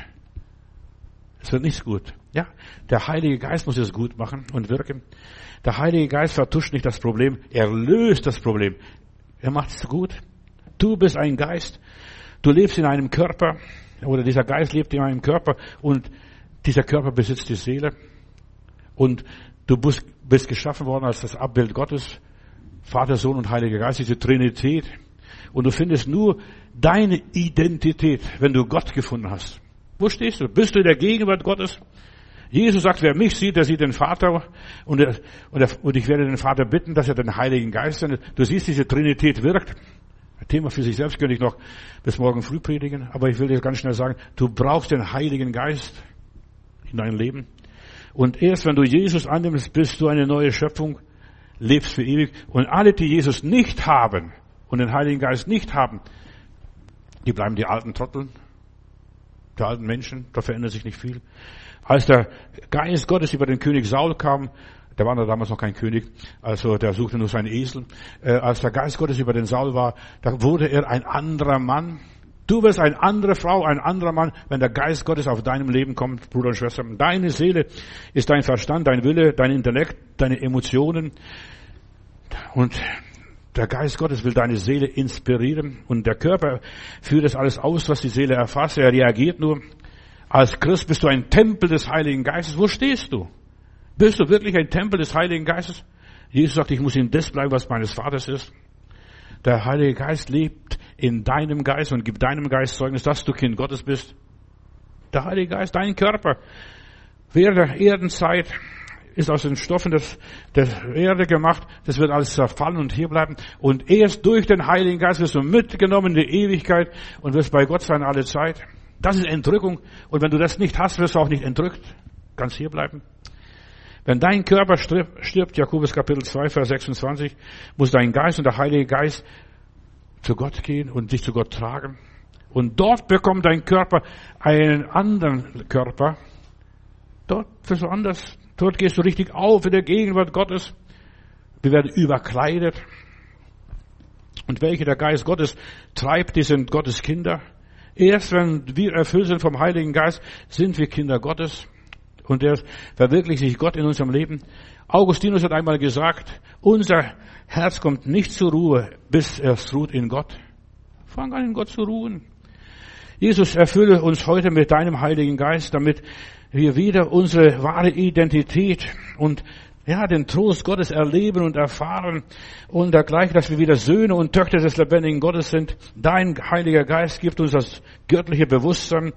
Es wird nichts gut. Ja, der Heilige Geist muss es gut machen und wirken. Der Heilige Geist vertuscht nicht das Problem, er löst das Problem. Er macht es gut. Du bist ein Geist. Du lebst in einem Körper oder dieser Geist lebt in einem Körper und dieser Körper besitzt die Seele und du bist geschaffen worden als das Abbild Gottes Vater, Sohn und Heiliger Geist, diese Trinität. Und du findest nur deine Identität, wenn du Gott gefunden hast. Wo stehst du? Bist du in der Gegenwart Gottes? Jesus sagt, wer mich sieht, der sieht den Vater und, er, und, er, und ich werde den Vater bitten, dass er den Heiligen Geist sendet. Du siehst, diese Trinität wirkt. Ein Thema für sich selbst könnte ich noch bis morgen früh predigen, aber ich will dir ganz schnell sagen, du brauchst den Heiligen Geist in dein Leben. Und erst wenn du Jesus annimmst, bist du eine neue Schöpfung lebst für ewig. Und alle, die Jesus nicht haben und den Heiligen Geist nicht haben, die bleiben die alten Trotteln, die alten Menschen, da verändert sich nicht viel. Als der Geist Gottes über den König Saul kam, der war damals noch kein König, also der suchte nur seinen Esel. Äh, als der Geist Gottes über den Saul war, da wurde er ein anderer Mann. Du wirst eine andere Frau, ein anderer Mann, wenn der Geist Gottes auf deinem Leben kommt, Bruder und Schwester. Deine Seele ist dein Verstand, dein Wille, dein Intellekt, deine Emotionen. Und der Geist Gottes will deine Seele inspirieren und der Körper führt das alles aus, was die Seele erfasst. Er reagiert nur. Als Christ bist du ein Tempel des Heiligen Geistes. Wo stehst du? Bist du wirklich ein Tempel des Heiligen Geistes? Jesus sagt, ich muss in das bleiben, was meines Vaters ist. Der Heilige Geist lebt in deinem Geist und gibt deinem Geist Zeugnis, dass du Kind Gottes bist. Der Heilige Geist, dein Körper. Während der Erdenzeit ist aus den Stoffen des, der Erde gemacht. Das wird alles zerfallen und hier bleiben. Und erst durch den Heiligen Geist wirst du mitgenommen in die Ewigkeit und wirst bei Gott sein alle Zeit. Das ist Entrückung. Und wenn du das nicht hast, wirst du auch nicht entrückt. Ganz hier bleiben. Wenn dein Körper stirbt, Jakobus Kapitel 2, Vers 26, muss dein Geist und der Heilige Geist zu Gott gehen und dich zu Gott tragen. Und dort bekommt dein Körper einen anderen Körper. Dort wirst du anders. Dort gehst du richtig auf in der Gegenwart Gottes. Wir werden überkleidet. Und welche der Geist Gottes treibt, die sind Gottes Kinder. Erst wenn wir erfüllt sind vom Heiligen Geist, sind wir Kinder Gottes. Und der verwirklicht sich Gott in unserem Leben. Augustinus hat einmal gesagt, unser Herz kommt nicht zur Ruhe, bis es ruht in Gott. Fang an, in Gott zu ruhen. Jesus, erfülle uns heute mit deinem Heiligen Geist, damit wir wieder unsere wahre Identität und ja, den Trost Gottes erleben und erfahren und dergleichen, dass wir wieder Söhne und Töchter des lebendigen Gottes sind. Dein Heiliger Geist gibt uns das göttliche Bewusstsein,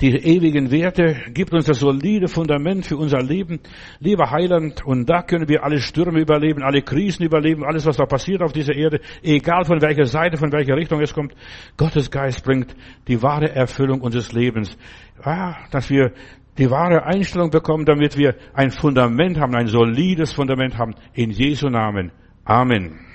die ewigen Werte, gibt uns das solide Fundament für unser Leben. Lieber Heiland, und da können wir alle Stürme überleben, alle Krisen überleben, alles, was da passiert auf dieser Erde, egal von welcher Seite, von welcher Richtung es kommt. Gottes Geist bringt die wahre Erfüllung unseres Lebens. Ja, dass wir die wahre Einstellung bekommen, damit wir ein Fundament haben, ein solides Fundament haben. In Jesu Namen. Amen.